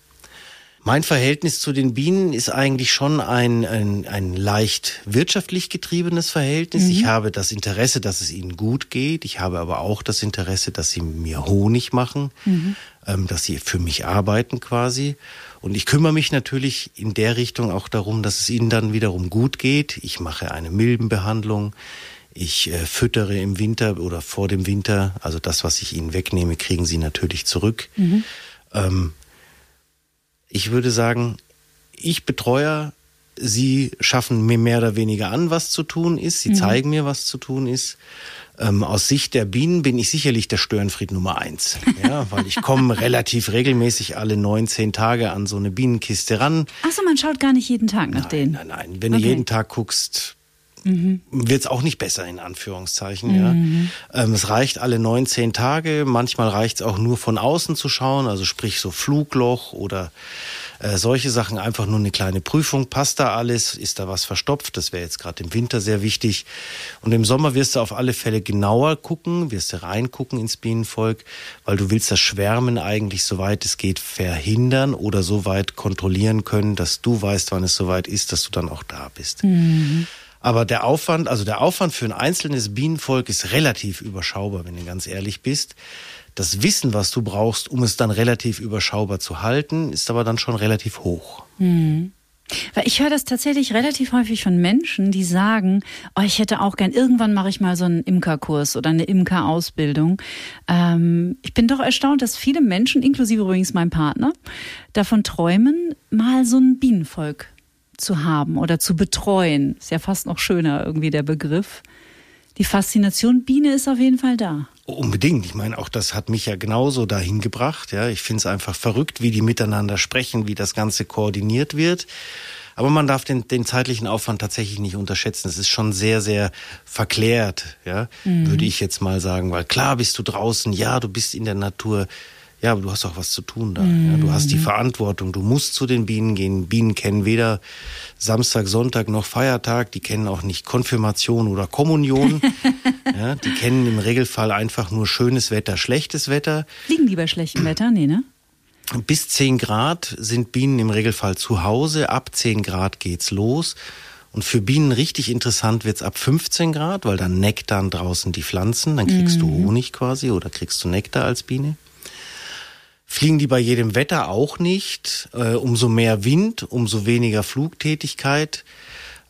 Mein Verhältnis zu den Bienen ist eigentlich schon ein, ein, ein leicht wirtschaftlich getriebenes Verhältnis. Mhm. Ich habe das Interesse, dass es ihnen gut geht. Ich habe aber auch das Interesse, dass sie mir Honig machen, mhm. ähm, dass sie für mich arbeiten quasi. Und ich kümmere mich natürlich in der Richtung auch darum, dass es ihnen dann wiederum gut geht. Ich mache eine Milbenbehandlung. Ich äh, füttere im Winter oder vor dem Winter. Also das, was ich ihnen wegnehme, kriegen sie natürlich zurück. Mhm. Ähm, ich würde sagen, ich Betreuer, sie schaffen mir mehr oder weniger an, was zu tun ist. Sie mhm. zeigen mir, was zu tun ist. Ähm, aus Sicht der Bienen bin ich sicherlich der Störenfried Nummer eins. Ja, weil ich komme relativ regelmäßig alle 19 Tage an so eine Bienenkiste ran. Achso, man schaut gar nicht jeden Tag nach nein, denen. Nein, nein. Wenn okay. du jeden Tag guckst, mhm. wird es auch nicht besser, in Anführungszeichen. Mhm. Ja. Ähm, es reicht alle 19 Tage. Manchmal reicht es auch nur von außen zu schauen, also sprich so Flugloch oder äh, solche Sachen. Einfach nur eine kleine Prüfung. Passt da alles? Ist da was verstopft? Das wäre jetzt gerade im Winter sehr wichtig. Und im Sommer wirst du auf alle Fälle genauer gucken, wirst du reingucken ins Bienenvolk, weil du willst das Schwärmen eigentlich, soweit es geht, verhindern oder so weit kontrollieren können, dass du weißt, wann es soweit ist, dass du dann auch da bist. Mhm. Aber der Aufwand, also der Aufwand für ein einzelnes Bienenvolk ist relativ überschaubar, wenn du ganz ehrlich bist. Das Wissen, was du brauchst, um es dann relativ überschaubar zu halten, ist aber dann schon relativ hoch. Mhm. Weil ich höre das tatsächlich relativ häufig von Menschen, die sagen, oh, ich hätte auch gern, irgendwann mache ich mal so einen Imkerkurs oder eine Imkerausbildung. Ähm, ich bin doch erstaunt, dass viele Menschen, inklusive übrigens mein Partner, davon träumen, mal so ein Bienenvolk zu haben oder zu betreuen. Ist ja fast noch schöner irgendwie der Begriff. Die Faszination Biene ist auf jeden Fall da. Unbedingt. Ich meine, auch das hat mich ja genauso dahin gebracht. Ja, ich finde es einfach verrückt, wie die miteinander sprechen, wie das Ganze koordiniert wird. Aber man darf den, den zeitlichen Aufwand tatsächlich nicht unterschätzen. Es ist schon sehr, sehr verklärt, ja, mhm. würde ich jetzt mal sagen. Weil klar bist du draußen, ja, du bist in der Natur, ja, aber du hast auch was zu tun da. Mhm. Ja, du hast die mhm. Verantwortung. Du musst zu den Bienen gehen. Bienen kennen weder Samstag, Sonntag noch Feiertag. Die kennen auch nicht Konfirmation oder Kommunion. ja, die kennen im Regelfall einfach nur schönes Wetter, schlechtes Wetter. Fliegen die bei schlechtem Wetter? Nee, ne? Bis 10 Grad sind Bienen im Regelfall zu Hause. Ab 10 Grad geht's los. Und für Bienen richtig interessant wird's ab 15 Grad, weil dann nektern draußen die Pflanzen. Dann kriegst mhm. du Honig quasi oder kriegst du Nektar als Biene. Fliegen die bei jedem Wetter auch nicht. Äh, umso mehr Wind, umso weniger Flugtätigkeit,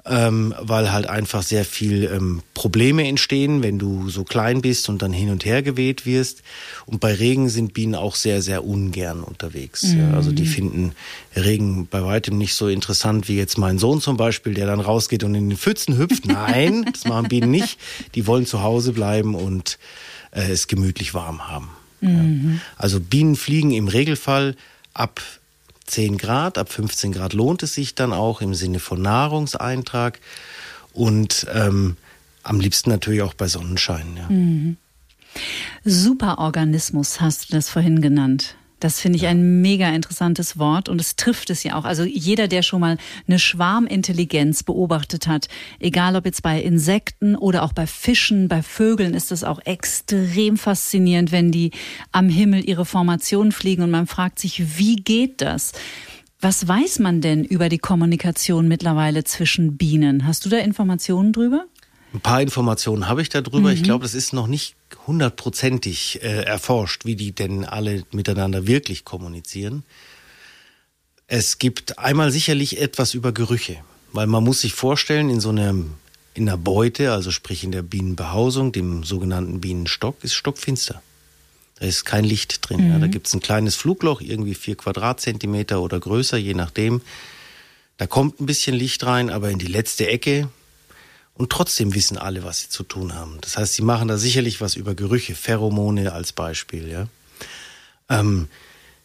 ähm, weil halt einfach sehr viel ähm, Probleme entstehen, wenn du so klein bist und dann hin und her geweht wirst. Und bei Regen sind Bienen auch sehr, sehr ungern unterwegs. Mhm. Ja, also die finden Regen bei weitem nicht so interessant wie jetzt mein Sohn zum Beispiel, der dann rausgeht und in den Pfützen hüpft. Nein, das machen Bienen nicht. Die wollen zu Hause bleiben und äh, es gemütlich warm haben. Mhm. Also Bienen fliegen im Regelfall ab 10 Grad, ab 15 Grad lohnt es sich dann auch im Sinne von Nahrungseintrag und ähm, am liebsten natürlich auch bei Sonnenschein. Ja. Mhm. Superorganismus hast du das vorhin genannt. Das finde ich ein mega interessantes Wort und es trifft es ja auch. Also jeder, der schon mal eine Schwarmintelligenz beobachtet hat, egal ob jetzt bei Insekten oder auch bei Fischen, bei Vögeln, ist das auch extrem faszinierend, wenn die am Himmel ihre Formation fliegen und man fragt sich, wie geht das? Was weiß man denn über die Kommunikation mittlerweile zwischen Bienen? Hast du da Informationen drüber? Ein paar Informationen habe ich darüber. Mhm. Ich glaube, das ist noch nicht hundertprozentig äh, erforscht, wie die denn alle miteinander wirklich kommunizieren. Es gibt einmal sicherlich etwas über Gerüche, weil man muss sich vorstellen, in so einem in der Beute, also sprich in der Bienenbehausung, dem sogenannten Bienenstock, ist stockfinster. Da ist kein Licht drin. Mhm. Ja. Da gibt es ein kleines Flugloch, irgendwie vier Quadratzentimeter oder größer, je nachdem. Da kommt ein bisschen Licht rein, aber in die letzte Ecke, Und trotzdem wissen alle, was sie zu tun haben. Das heißt, sie machen da sicherlich was über Gerüche, Pheromone als Beispiel, ja. Ähm,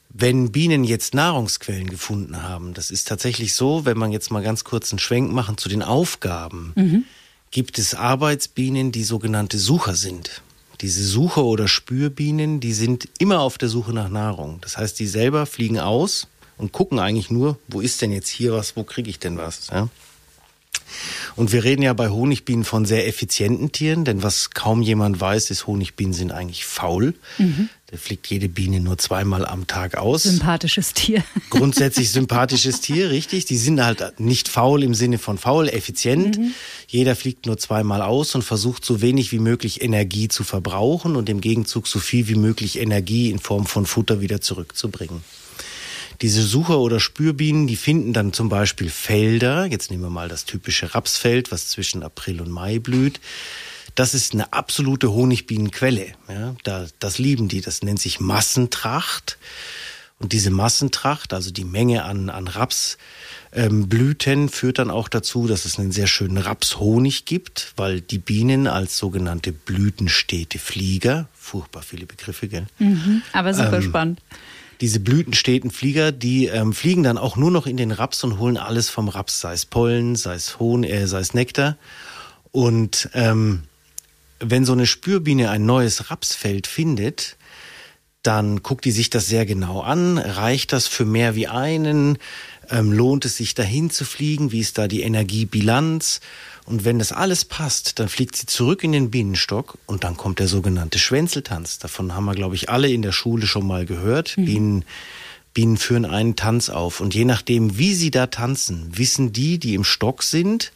wenn Bienen jetzt Nahrungsquellen gefunden haben, das ist tatsächlich so, wenn man jetzt mal ganz kurz einen Schwenk machen zu den Aufgaben, mhm. gibt es Arbeitsbienen, die sogenannte Sucher sind. Diese Sucher oder Spürbienen, die sind immer auf der Suche nach Nahrung. Das heißt, die selber fliegen aus und gucken eigentlich nur, wo ist denn jetzt hier was, wo kriege ich denn was. Ja? Und wir reden ja bei Honigbienen von sehr effizienten Tieren, denn was kaum jemand weiß, ist, Honigbienen sind eigentlich faul. Mhm. Da fliegt jede Biene nur zweimal am Tag aus. Sympathisches Tier. Grundsätzlich sympathisches Tier, richtig. Die sind halt nicht faul im Sinne von faul, effizient. Mhm. Jeder fliegt nur zweimal aus und versucht so wenig wie möglich Energie zu verbrauchen und im Gegenzug so viel wie möglich Energie in Form von Futter wieder zurückzubringen. Diese Sucher- oder Spürbienen, die finden dann zum Beispiel Felder. Jetzt nehmen wir mal das typische Rapsfeld, was zwischen April und Mai blüht. Das ist eine absolute Honigbienenquelle. Ja, da, das lieben die. Das nennt sich Massentracht. Und diese Massentracht, also die Menge an, an Rapsblüten, ähm, führt dann auch dazu, dass es einen sehr schönen Rapshonig gibt, weil die Bienen als sogenannte blütenstete Flieger, furchtbar viele Begriffe, gell? Mhm, aber super ähm, spannend diese blütensteten Flieger, die ähm, fliegen dann auch nur noch in den Raps und holen alles vom Raps, sei es Pollen, sei es Hohn, äh, sei es Nektar. Und ähm, wenn so eine Spürbiene ein neues Rapsfeld findet, dann guckt die sich das sehr genau an. Reicht das für mehr wie einen? Ähm, lohnt es sich dahin zu fliegen? Wie ist da die Energiebilanz? Und wenn das alles passt, dann fliegt sie zurück in den Bienenstock und dann kommt der sogenannte Schwänzeltanz. Davon haben wir, glaube ich, alle in der Schule schon mal gehört. Mhm. Bienen, Bienen führen einen Tanz auf. Und je nachdem, wie sie da tanzen, wissen die, die im Stock sind,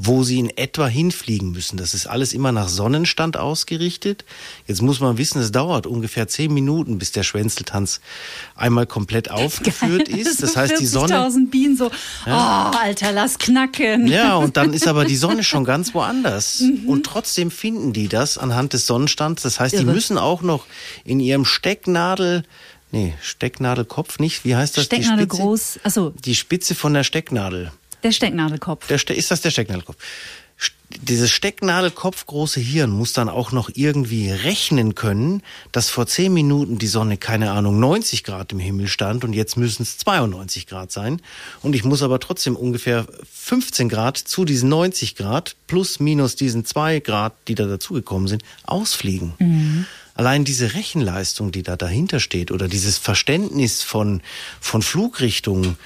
wo sie in etwa hinfliegen müssen. Das ist alles immer nach Sonnenstand ausgerichtet. Jetzt muss man wissen, es dauert ungefähr zehn Minuten, bis der Schwänzeltanz einmal komplett aufgeführt Geil. ist. Das so heißt, die Sonne. Bienen so, ja. oh, Alter, lass knacken. Ja, und dann ist aber die Sonne schon ganz woanders. Mhm. Und trotzdem finden die das anhand des Sonnenstands. Das heißt, Irre. die müssen auch noch in ihrem Stecknadel Nee, Stecknadelkopf nicht. Wie heißt das? Stecknadel die Spitze, groß. Achso. Die Spitze von der Stecknadel. Der Stecknadelkopf. Der Ste ist das der Stecknadelkopf? Dieses Stecknadelkopf große Hirn muss dann auch noch irgendwie rechnen können, dass vor zehn Minuten die Sonne, keine Ahnung, 90 Grad im Himmel stand und jetzt müssen es 92 Grad sein. Und ich muss aber trotzdem ungefähr 15 Grad zu diesen 90 Grad plus minus diesen zwei Grad, die da dazugekommen sind, ausfliegen. Mhm. Allein diese Rechenleistung, die da dahinter steht oder dieses Verständnis von, von Flugrichtungen,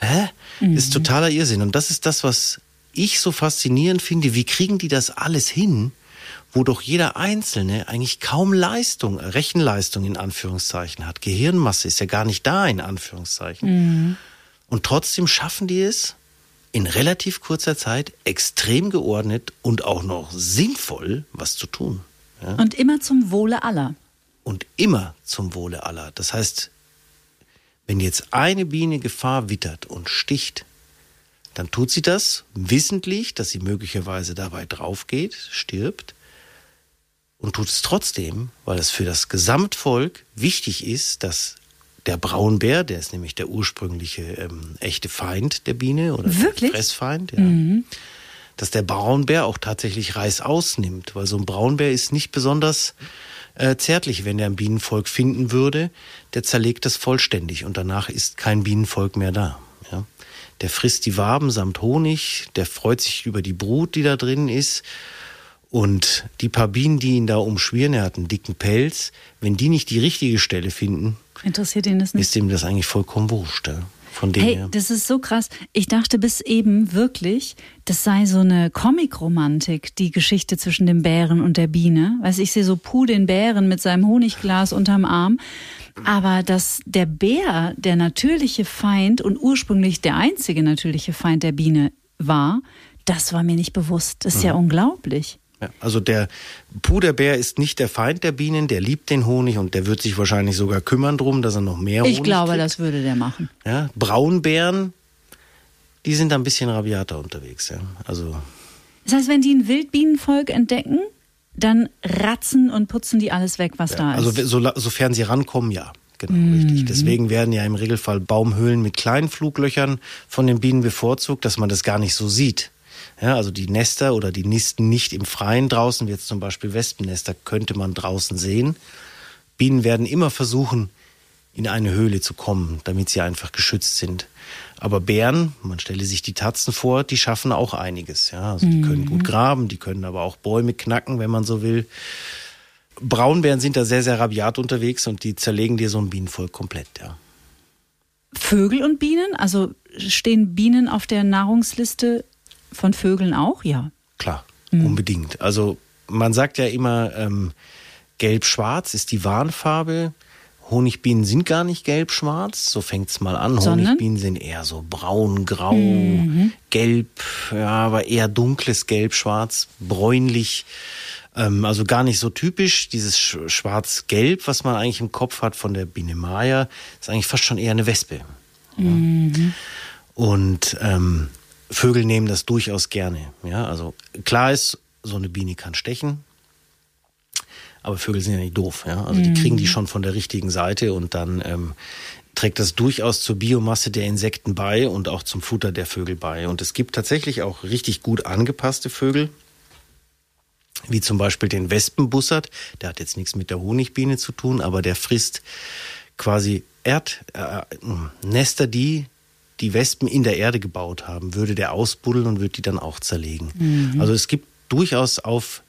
hä? Mhm. Ist totaler Irrsinn. Und das ist das, was ich so faszinierend finde. Wie kriegen die das alles hin? wo doch jeder Einzelne eigentlich kaum Leistung, Rechenleistung in Anführungszeichen hat. Gehirnmasse ist ja gar nicht da in Anführungszeichen. Mhm. Und trotzdem schaffen die es in relativ kurzer Zeit extrem geordnet und auch noch sinnvoll was zu tun. Ja? Und immer zum Wohle aller. Und immer zum Wohle aller. Das heißt, wenn jetzt eine Biene Gefahr wittert und sticht, dann tut sie das wissentlich, dass sie möglicherweise dabei draufgeht, stirbt und tut es trotzdem, weil es für das Gesamtvolk wichtig ist, dass der Braunbär, der ist nämlich der ursprüngliche ähm, echte Feind der Biene oder Wirklich? der Fressfeind, ja, mhm. dass der Braunbär auch tatsächlich Reis ausnimmt, weil so ein Braunbär ist nicht besonders äh, zärtlich, wenn er ein Bienenvolk finden würde. Der zerlegt das vollständig und danach ist kein Bienenvolk mehr da. Ja? Der frisst die Waben samt Honig, der freut sich über die Brut, die da drin ist. Und die paar Bienen, die ihn da umschwirren, er hat einen dicken Pelz, wenn die nicht die richtige Stelle finden, interessiert ihn das nicht. Ist ihm das eigentlich vollkommen wurscht. Ja? Von dem hey, her. das ist so krass. Ich dachte bis eben wirklich, das sei so eine Comic-Romantik, die Geschichte zwischen dem Bären und der Biene. Weiß ich sehe so Puh den Bären mit seinem Honigglas unterm Arm. Aber dass der Bär der natürliche Feind und ursprünglich der einzige natürliche Feind der Biene war, das war mir nicht bewusst. Das ist mhm. ja unglaublich. Ja, also der Puderbär ist nicht der Feind der Bienen, der liebt den Honig und der wird sich wahrscheinlich sogar kümmern drum, dass er noch mehr Honig Ich glaube, kriegt. das würde der machen. Ja, Braunbären, die sind ein bisschen rabiater unterwegs. Ja. Also das heißt, wenn die ein Wildbienenvolk entdecken, dann ratzen und putzen die alles weg, was ja, da ist. Also so, sofern sie rankommen, ja. Genau, mhm. richtig. Deswegen werden ja im Regelfall Baumhöhlen mit kleinen Fluglöchern von den Bienen bevorzugt, dass man das gar nicht so sieht Ja, also die Nester oder die nisten nicht im Freien draußen, wie jetzt zum Beispiel Wespennester, könnte man draußen sehen. Bienen werden immer versuchen, in eine Höhle zu kommen, damit sie einfach geschützt sind. Aber Bären, man stelle sich die Tatzen vor, die schaffen auch einiges. Ja, also die können gut graben, die können aber auch Bäume knacken, wenn man so will. Braunbären sind da sehr, sehr rabiat unterwegs und die zerlegen dir so ein Bienenvolk komplett, ja. Vögel und Bienen? Also stehen Bienen auf der Nahrungsliste von Vögeln auch? Ja. Klar, unbedingt. Also man sagt ja immer, ähm, gelb-schwarz ist die Warnfarbe. Honigbienen sind gar nicht gelb-schwarz, so fängt's mal an. Sondern? Honigbienen sind eher so braun, grau, gelb, ja, aber eher dunkles Gelb-schwarz, bräunlich. Ähm, also gar nicht so typisch. Dieses Sch- Schwarz-Gelb, was man eigentlich im Kopf hat von der Biene Maya, ist eigentlich fast schon eher eine Wespe. Ja. Und ähm, Vögel nehmen das durchaus gerne. Ja, also klar ist, so eine Biene kann stechen. Aber Vögel sind ja nicht doof. Ja? Also die kriegen die schon von der richtigen Seite und dann ähm, trägt das durchaus zur Biomasse der Insekten bei und auch zum Futter der Vögel bei. Und es gibt tatsächlich auch richtig gut angepasste Vögel, wie zum Beispiel den Wespenbussard. Der hat jetzt nichts mit der Honigbiene zu tun, aber der frisst quasi Erd, äh, Nester, die die Wespen in der Erde gebaut haben, würde der ausbuddeln und würde die dann auch zerlegen. Also es gibt durchaus auf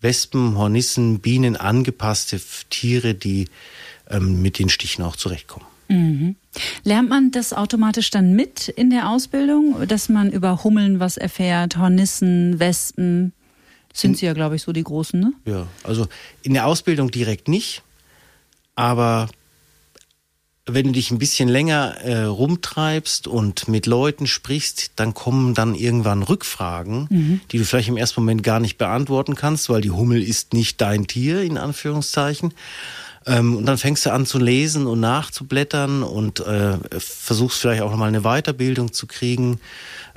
Wespen, Hornissen, Bienen angepasste Tiere, die ähm, mit den Stichen auch zurechtkommen. Lernt man das automatisch dann mit in der Ausbildung, dass man über Hummeln was erfährt, Hornissen, Wespen? Sind sie ja, glaube ich, so die großen, ne? Ja, also in der Ausbildung direkt nicht, aber wenn du dich ein bisschen länger äh, rumtreibst und mit Leuten sprichst, dann kommen dann irgendwann Rückfragen, die du vielleicht im ersten Moment gar nicht beantworten kannst, weil die Hummel ist nicht dein Tier, in Anführungszeichen. Ähm, und dann fängst du an zu lesen und nachzublättern und äh, versuchst vielleicht auch nochmal eine Weiterbildung zu kriegen.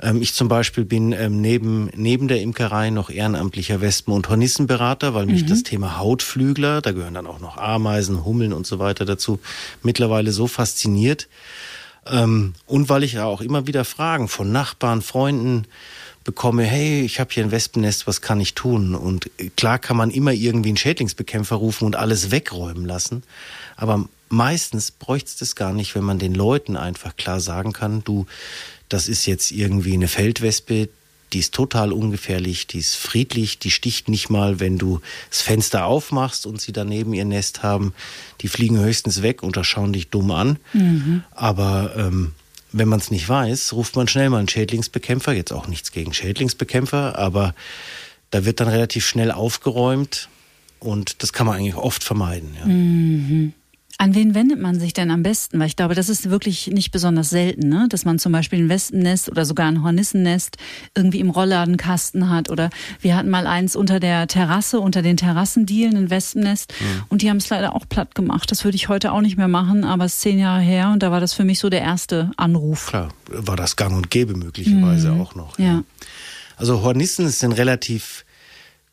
Ähm, ich zum Beispiel bin ähm, neben, neben der Imkerei noch ehrenamtlicher Wespen- und Hornissenberater, weil mich das Thema Hautflügler, da gehören dann auch noch Ameisen, Hummeln und so weiter dazu, mittlerweile so fasziniert. Ähm, und weil ich ja auch immer wieder Fragen von Nachbarn, Freunden bekomme, hey, ich habe hier ein Wespennest, was kann ich tun? Und klar kann man immer irgendwie einen Schädlingsbekämpfer rufen und alles wegräumen lassen, aber meistens bräuchte es das gar nicht, wenn man den Leuten einfach klar sagen kann, du, das ist jetzt irgendwie eine Feldwespe, die ist total ungefährlich, die ist friedlich, die sticht nicht mal, wenn du das Fenster aufmachst und sie daneben ihr Nest haben. Die fliegen höchstens weg und schauen dich dumm an. Aber ähm, wenn man es nicht weiß, ruft man schnell mal einen Schädlingsbekämpfer. Jetzt auch nichts gegen Schädlingsbekämpfer, aber da wird dann relativ schnell aufgeräumt und das kann man eigentlich oft vermeiden. Ja. An wen wendet man sich denn am besten? Weil ich glaube, das ist wirklich nicht besonders selten, ne? dass man zum Beispiel ein Wespennest oder sogar ein Hornissennest irgendwie im Rollladenkasten hat. Oder wir hatten mal eins unter der Terrasse, unter den Terrassendielen, ein Wespennest. Und die haben es leider auch platt gemacht. Das würde ich heute auch nicht mehr machen, aber es ist zehn Jahre her und da war das für mich so der erste Anruf. Klar, war das gang und gäbe möglicherweise auch noch. Ja. Also Hornissen ist ein relativ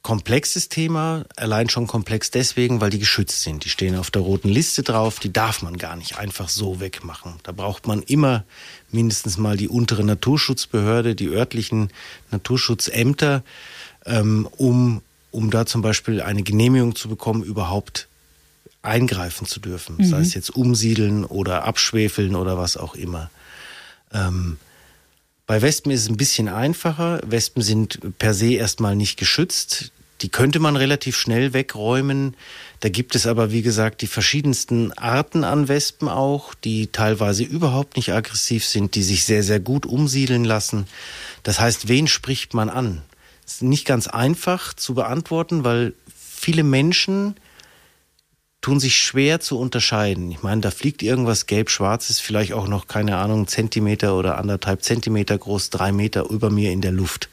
komplexes Thema, allein schon komplex deswegen, weil die geschützt sind. Die stehen auf der roten Liste drauf, die darf man gar nicht einfach so wegmachen. Da braucht man immer mindestens mal die untere Naturschutzbehörde, die örtlichen Naturschutzämter, ähm, um, um da zum Beispiel eine Genehmigung zu bekommen, überhaupt eingreifen zu dürfen. Sei es jetzt umsiedeln oder abschwefeln oder was auch immer. Ähm, bei Wespen ist es ein bisschen einfacher. Wespen sind per se erstmal nicht geschützt. Die könnte man relativ schnell wegräumen. Da gibt es aber, wie gesagt, die verschiedensten Arten an Wespen auch, die teilweise überhaupt nicht aggressiv sind, die sich sehr, sehr gut umsiedeln lassen. Das heißt, wen spricht man an? Das ist nicht ganz einfach zu beantworten, weil viele Menschen tun sich schwer zu unterscheiden. Ich meine, da fliegt irgendwas gelb-schwarzes, vielleicht auch noch, keine Ahnung, Zentimeter oder anderthalb Zentimeter groß, drei Meter über mir in der Luft.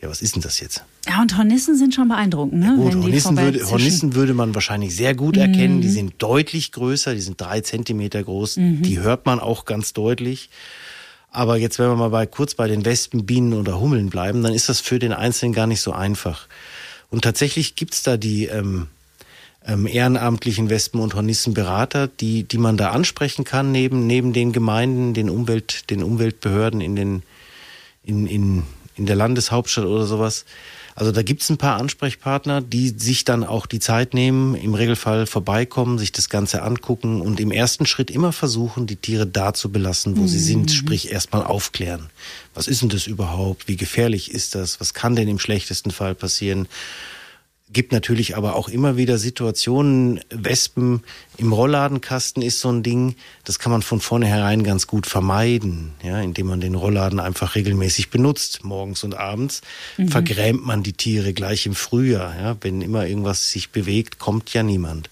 Ja, was ist denn das jetzt? Ja, und Hornissen sind schon beeindruckend, ne? Gut, Wenn die Hornissen würde. Hornissen würde man wahrscheinlich sehr gut erkennen. Die sind deutlich größer, die sind drei Zentimeter groß. Die hört man auch ganz deutlich. Aber jetzt, wenn wir mal bei, kurz bei den Wespen, Bienen oder Hummeln bleiben, dann ist das für den Einzelnen gar nicht so einfach. Und tatsächlich gibt's da die ähm, ähm, ehrenamtlichen Wespen- und Hornissenberater, die, die man da ansprechen kann, neben, neben den Gemeinden, den, Umwelt, den Umweltbehörden in den, in, in, in der Landeshauptstadt oder sowas. Also da gibt's ein paar Ansprechpartner, die sich dann auch die Zeit nehmen, im Regelfall vorbeikommen, sich das Ganze angucken und im ersten Schritt immer versuchen, die Tiere da zu belassen, wo mhm. sie sind, sprich erstmal aufklären. Was ist denn das überhaupt? Wie gefährlich ist das? Was kann denn im schlechtesten Fall passieren? Gibt natürlich aber auch immer wieder Situationen, Wespen im Rollladenkasten ist so ein Ding, das kann man von vornherein ganz gut vermeiden, ja, indem man den Rollladen einfach regelmäßig benutzt, morgens und abends. Mhm. Vergrämt man die Tiere gleich im Frühjahr, ja, wenn immer irgendwas sich bewegt, kommt ja niemand.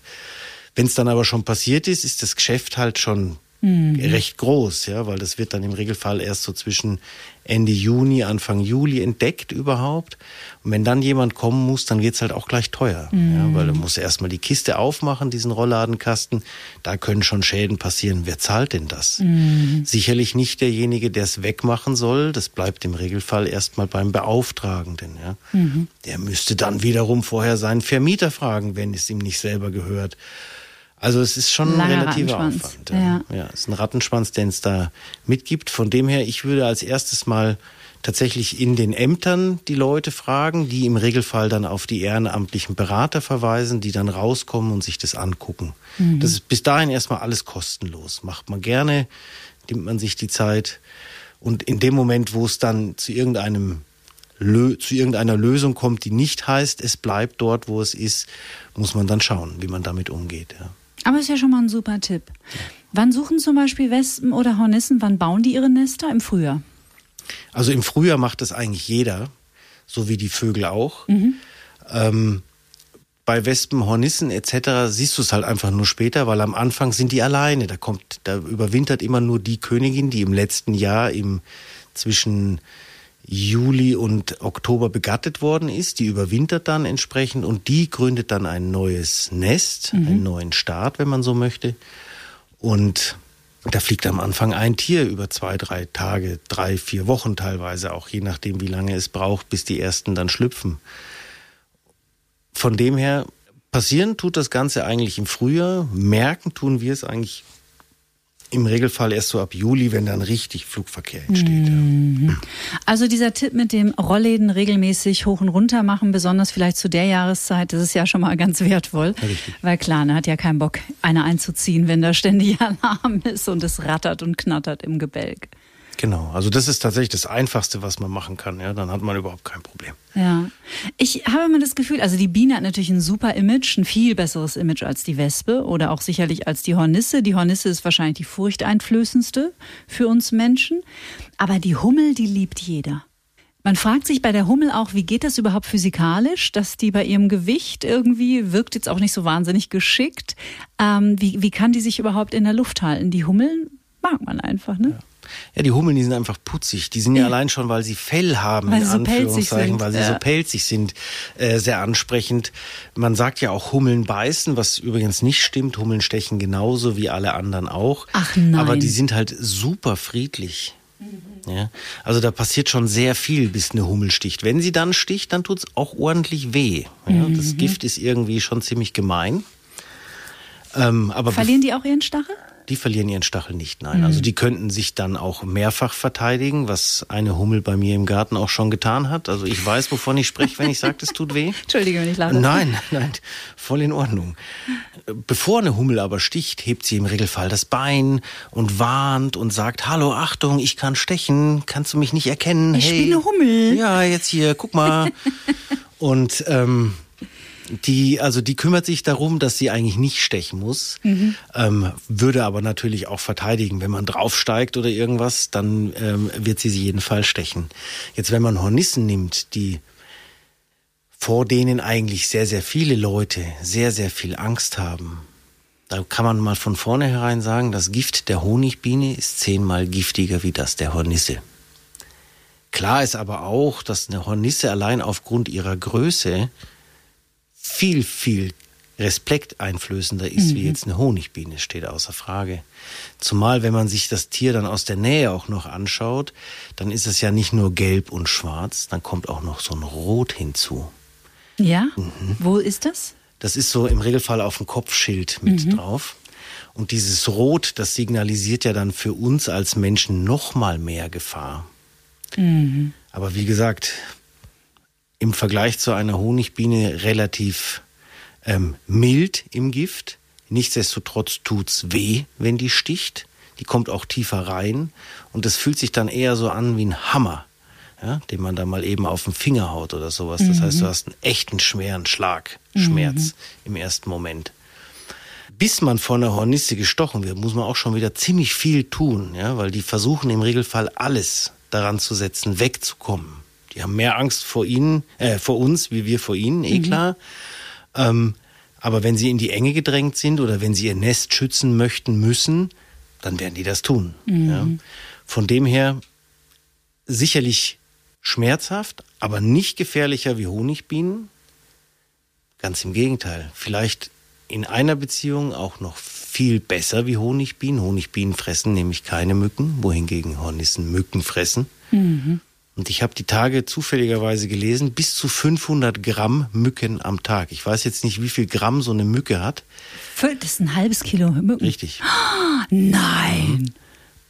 Wenn es dann aber schon passiert ist, ist das Geschäft halt schon mhm. recht groß, ja, weil das wird dann im Regelfall erst so zwischen Ende Juni, Anfang Juli entdeckt überhaupt. Und wenn dann jemand kommen muss, dann wird's halt auch gleich teuer. Mhm. Ja, weil er muss erstmal die Kiste aufmachen, diesen Rollladenkasten. Da können schon Schäden passieren. Wer zahlt denn das? Mhm. Sicherlich nicht derjenige, der es wegmachen soll. Das bleibt im Regelfall erstmal beim Beauftragenden. Ja. Mhm. Der müsste dann wiederum vorher seinen Vermieter fragen, wenn es ihm nicht selber gehört. Also es ist schon ein relativer Aufwand. Ja. ja, es ist ein Rattenschwanz, den es da mitgibt. Von dem her, ich würde als erstes mal tatsächlich in den Ämtern die Leute fragen, die im Regelfall dann auf die ehrenamtlichen Berater verweisen, die dann rauskommen und sich das angucken. Mhm. Das ist bis dahin erstmal alles kostenlos. Macht man gerne, nimmt man sich die Zeit. Und in dem Moment, wo es dann zu irgendeinem zu irgendeiner Lösung kommt, die nicht heißt, es bleibt dort, wo es ist, muss man dann schauen, wie man damit umgeht. Ja. Aber ist ja schon mal ein super Tipp. Wann suchen zum Beispiel Wespen oder Hornissen, wann bauen die ihre Nester? Im Frühjahr? Also im Frühjahr macht das eigentlich jeder, so wie die Vögel auch. Mhm. Ähm, bei Wespen, Hornissen etc. siehst du es halt einfach nur später, weil am Anfang sind die alleine. Da kommt, da überwintert immer nur die Königin, die im letzten Jahr im zwischen Juli und Oktober begattet worden ist. Die überwintert dann entsprechend und die gründet dann ein neues Nest, mhm. einen neuen Start, wenn man so möchte. Und da fliegt am Anfang ein Tier über zwei, drei Tage, drei, vier Wochen teilweise, auch je nachdem, wie lange es braucht, bis die ersten dann schlüpfen. Von dem her passieren tut das Ganze eigentlich im Frühjahr, merken tun wir es eigentlich im Regelfall erst so ab Juli, wenn dann richtig Flugverkehr entsteht. Mhm. Ja. Also dieser Tipp mit dem Rollläden regelmäßig hoch und runter machen, besonders vielleicht zu der Jahreszeit, das ist ja schon mal ganz wertvoll. Richtig. Weil klar, ne, hat ja keinen Bock, einer einzuziehen, wenn da ständig Alarm ist und es rattert und knattert im Gebälk. Genau, also das ist tatsächlich das Einfachste, was man machen kann. Ja, dann hat man überhaupt kein Problem. Ja, ich habe immer das Gefühl, also die Biene hat natürlich ein super Image, ein viel besseres Image als die Wespe oder auch sicherlich als die Hornisse. Die Hornisse ist wahrscheinlich die furchteinflößendste für uns Menschen, aber die Hummel, die liebt jeder. Man fragt sich bei der Hummel auch, wie geht das überhaupt physikalisch, dass die bei ihrem Gewicht irgendwie wirkt jetzt auch nicht so wahnsinnig geschickt. Ähm, wie, wie kann die sich überhaupt in der Luft halten? Die Hummeln mag man einfach, ne? Ja. Ja, die Hummeln, die sind einfach putzig. Die sind ja, ja allein schon, weil sie Fell haben, weil in Anführungszeichen, so weil sie ja. so pelzig sind, äh, sehr ansprechend. Man sagt ja auch Hummeln beißen, was übrigens nicht stimmt. Hummeln stechen genauso wie alle anderen auch. Ach nein. Aber die sind halt super friedlich. Mhm. Ja, also da passiert schon sehr viel, bis eine Hummel sticht. Wenn sie dann sticht, dann tut's auch ordentlich weh. Ja, mhm. Das Gift ist irgendwie schon ziemlich gemein. Ähm, aber Verlieren die auch ihren Stachel? Die verlieren ihren Stachel nicht, nein. Mhm. Also die könnten sich dann auch mehrfach verteidigen, was eine Hummel bei mir im Garten auch schon getan hat. Also ich weiß, wovon ich spreche, wenn ich sage, es tut weh. Entschuldige, wenn ich lache. Nein, nein, voll in Ordnung. Bevor eine Hummel aber sticht, hebt sie im Regelfall das Bein und warnt und sagt, hallo, Achtung, ich kann stechen, kannst du mich nicht erkennen? Ich hey, bin eine Hummel. Ja, jetzt hier, guck mal. und ähm, die, also die kümmert sich darum, dass sie eigentlich nicht stechen muss, mhm. ähm, würde aber natürlich auch verteidigen. Wenn man draufsteigt oder irgendwas, dann ähm, wird sie sie jeden Fall stechen. Jetzt, wenn man Hornissen nimmt, die vor denen eigentlich sehr, sehr viele Leute sehr, sehr viel Angst haben, da kann man mal von vornherein sagen, das Gift der Honigbiene ist zehnmal giftiger wie das der Hornisse. Klar ist aber auch, dass eine Hornisse allein aufgrund ihrer Größe viel, viel respekteinflößender ist mhm. wie jetzt eine Honigbiene, steht außer Frage. Zumal, wenn man sich das Tier dann aus der Nähe auch noch anschaut, dann ist es ja nicht nur gelb und schwarz, dann kommt auch noch so ein Rot hinzu. Ja? Mhm. Wo ist das? Das ist so im Regelfall auf dem Kopfschild mit mhm. drauf. Und dieses Rot, das signalisiert ja dann für uns als Menschen noch mal mehr Gefahr. Mhm. Aber wie gesagt, im Vergleich zu einer Honigbiene relativ ähm, mild im Gift. Nichtsdestotrotz tut's weh, wenn die sticht. Die kommt auch tiefer rein und das fühlt sich dann eher so an wie ein Hammer, ja, den man da mal eben auf den Finger haut oder sowas. Das mhm. heißt, du hast einen echten schweren Schlag, Schmerz mhm. im ersten Moment. Bis man von einer Hornisse gestochen wird, muss man auch schon wieder ziemlich viel tun, ja, weil die versuchen im Regelfall alles daran zu setzen, wegzukommen. Die haben mehr Angst vor ihnen, äh, vor uns, wie wir vor ihnen, eh mhm. klar. Ähm, aber wenn sie in die Enge gedrängt sind oder wenn sie ihr Nest schützen möchten, müssen, dann werden die das tun. Mhm. Ja. Von dem her sicherlich schmerzhaft, aber nicht gefährlicher wie Honigbienen. Ganz im Gegenteil. Vielleicht in einer Beziehung auch noch viel besser wie Honigbienen. Honigbienen fressen nämlich keine Mücken, wohingegen Hornissen Mücken fressen. Mhm. Und ich habe die Tage zufälligerweise gelesen, bis zu 500 Gramm Mücken am Tag. Ich weiß jetzt nicht, wie viel Gramm so eine Mücke hat. Das ist ein halbes Kilo Mücken. Richtig. nein. Mhm.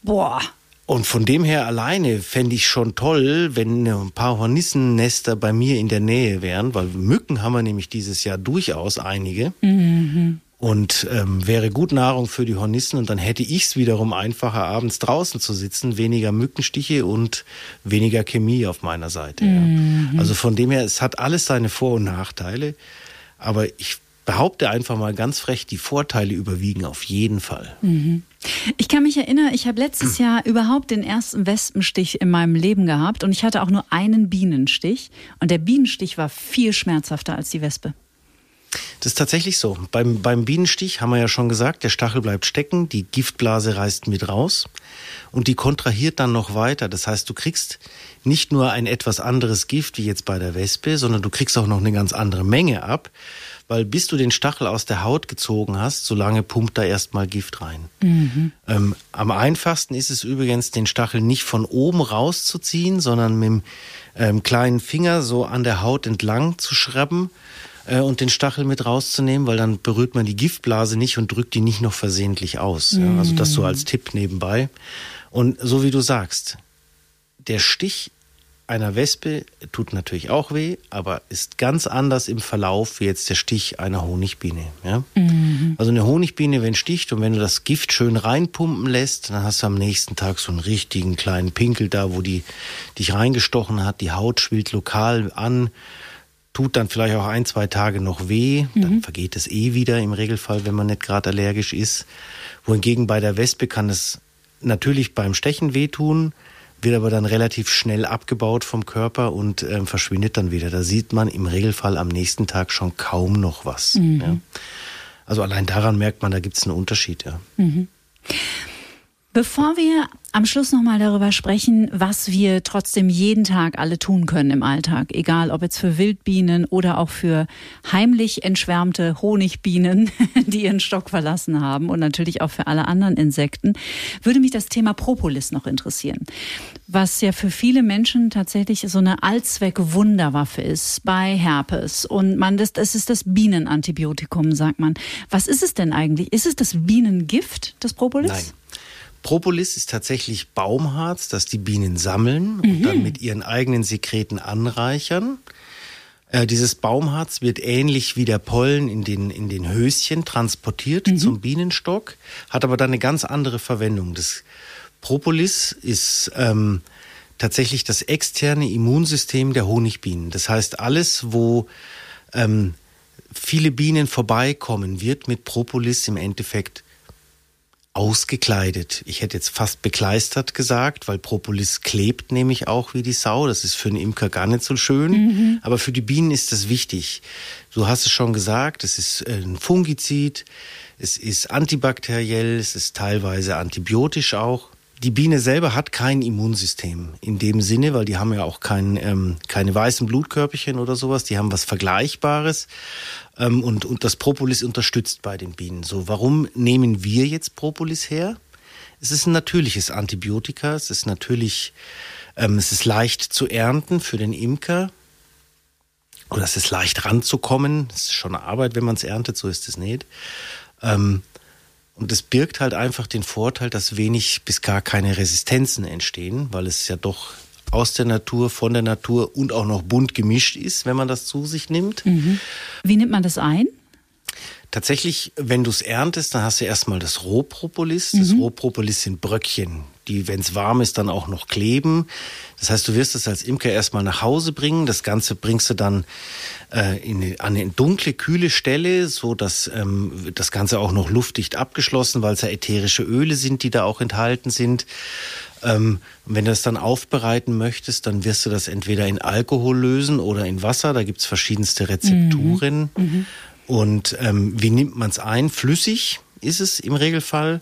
Boah. Und von dem her alleine fände ich schon toll, wenn ein paar Hornissennester bei mir in der Nähe wären, weil Mücken haben wir nämlich dieses Jahr durchaus einige. Mhm und ähm, wäre gut Nahrung für die Hornissen und dann hätte ich es wiederum einfacher, abends draußen zu sitzen, weniger Mückenstiche und weniger Chemie auf meiner Seite. Mhm. Ja. Also von dem her, es hat alles seine Vor- und Nachteile, aber ich behaupte einfach mal ganz frech, die Vorteile überwiegen auf jeden Fall. Mhm. Ich kann mich erinnern, ich habe letztes Jahr überhaupt den ersten Wespenstich in meinem Leben gehabt und ich hatte auch nur einen Bienenstich und der Bienenstich war viel schmerzhafter als die Wespe. Das ist tatsächlich so. Beim, beim Bienenstich haben wir ja schon gesagt, der Stachel bleibt stecken, die Giftblase reißt mit raus und die kontrahiert dann noch weiter. Das heißt, du kriegst nicht nur ein etwas anderes Gift wie jetzt bei der Wespe, sondern du kriegst auch noch eine ganz andere Menge ab, weil bis du den Stachel aus der Haut gezogen hast, solange pumpt da erstmal Gift rein. Mhm. Ähm, am einfachsten ist es übrigens, den Stachel nicht von oben rauszuziehen, sondern mit dem ähm, kleinen Finger so an der Haut entlang zu schrappen äh, und den Stachel mit rauszunehmen, weil dann berührt man die Giftblase nicht und drückt die nicht noch versehentlich aus. Mhm. Ja, also das so als Tipp nebenbei. Und so wie du sagst, der Stich einer Wespe tut natürlich auch weh, aber ist ganz anders im Verlauf wie jetzt der Stich einer Honigbiene. Ja? Mhm. Also eine Honigbiene, wenn sticht und wenn du das Gift schön reinpumpen lässt, dann hast du am nächsten Tag so einen richtigen kleinen Pinkel da, wo die dich reingestochen hat. Die Haut schwillt lokal an tut dann vielleicht auch ein, zwei Tage noch weh, mhm. dann vergeht es eh wieder im Regelfall, wenn man nicht gerade allergisch ist. Wohingegen bei der Wespe kann es natürlich beim Stechen wehtun, wird aber dann relativ schnell abgebaut vom Körper und äh, verschwindet dann wieder. Da sieht man im Regelfall am nächsten Tag schon kaum noch was. Mhm. Ja. Also allein daran merkt man, da gibt es einen Unterschied. Ja. Mhm. Bevor wir am Schluss nochmal darüber sprechen, was wir trotzdem jeden Tag alle tun können im Alltag, egal ob jetzt für Wildbienen oder auch für heimlich entschwärmte Honigbienen, die ihren Stock verlassen haben und natürlich auch für alle anderen Insekten, würde mich das Thema Propolis noch interessieren. Was ja für viele Menschen tatsächlich so eine Allzweck-Wunderwaffe ist bei Herpes. Und man, das, das ist das Bienenantibiotikum, sagt man. Was ist es denn eigentlich? Ist es das Bienengift, das Propolis? Nein. Propolis ist tatsächlich Baumharz, das die Bienen sammeln mhm. und dann mit ihren eigenen Sekreten anreichern. Äh, dieses Baumharz wird ähnlich wie der Pollen in den, in den Höschen transportiert mhm. zum Bienenstock, hat aber dann eine ganz andere Verwendung. Das Propolis ist ähm, tatsächlich das externe Immunsystem der Honigbienen. Das heißt, alles, wo ähm, viele Bienen vorbeikommen, wird mit Propolis im Endeffekt ausgekleidet. Ich hätte jetzt fast bekleistert gesagt, weil Propolis klebt nämlich auch wie die Sau. Das ist für einen Imker gar nicht so schön. Mhm. Aber für die Bienen ist das wichtig. Du hast es schon gesagt, es ist äh, ein Fungizid, es ist antibakteriell, es ist teilweise antibiotisch auch. Die Biene selber hat kein Immunsystem in dem Sinne, weil die haben ja auch kein, ähm, keine weißen Blutkörperchen oder sowas, die haben was Vergleichbares. Ähm, und, und das Propolis unterstützt bei den Bienen. So, warum nehmen wir jetzt Propolis her? Es ist ein natürliches Antibiotika, es ist natürlich, ähm, es ist leicht zu ernten für den Imker. Oder es ist leicht ranzukommen. Es ist schon Arbeit, wenn man es erntet, so ist es nicht. Ähm, und es birgt halt einfach den Vorteil, dass wenig bis gar keine Resistenzen entstehen, weil es ja doch aus der Natur, von der Natur und auch noch bunt gemischt ist, wenn man das zu sich nimmt. Mhm. Wie nimmt man das ein? Tatsächlich, wenn du es erntest, dann hast du erstmal das Rohpropolis. Das mhm. Rohpropolis sind Bröckchen, die, wenn es warm ist, dann auch noch kleben. Das heißt, du wirst es als Imker erstmal nach Hause bringen. Das Ganze bringst du dann äh, in, an eine dunkle, kühle Stelle, so dass ähm, das Ganze auch noch luftdicht abgeschlossen, weil es ja ätherische Öle sind, die da auch enthalten sind. Ähm, wenn du das dann aufbereiten möchtest, dann wirst du das entweder in Alkohol lösen oder in Wasser. Da gibt's verschiedenste Rezepturen. Mhm. Mhm. Und ähm, wie nimmt man es ein? Flüssig ist es im Regelfall.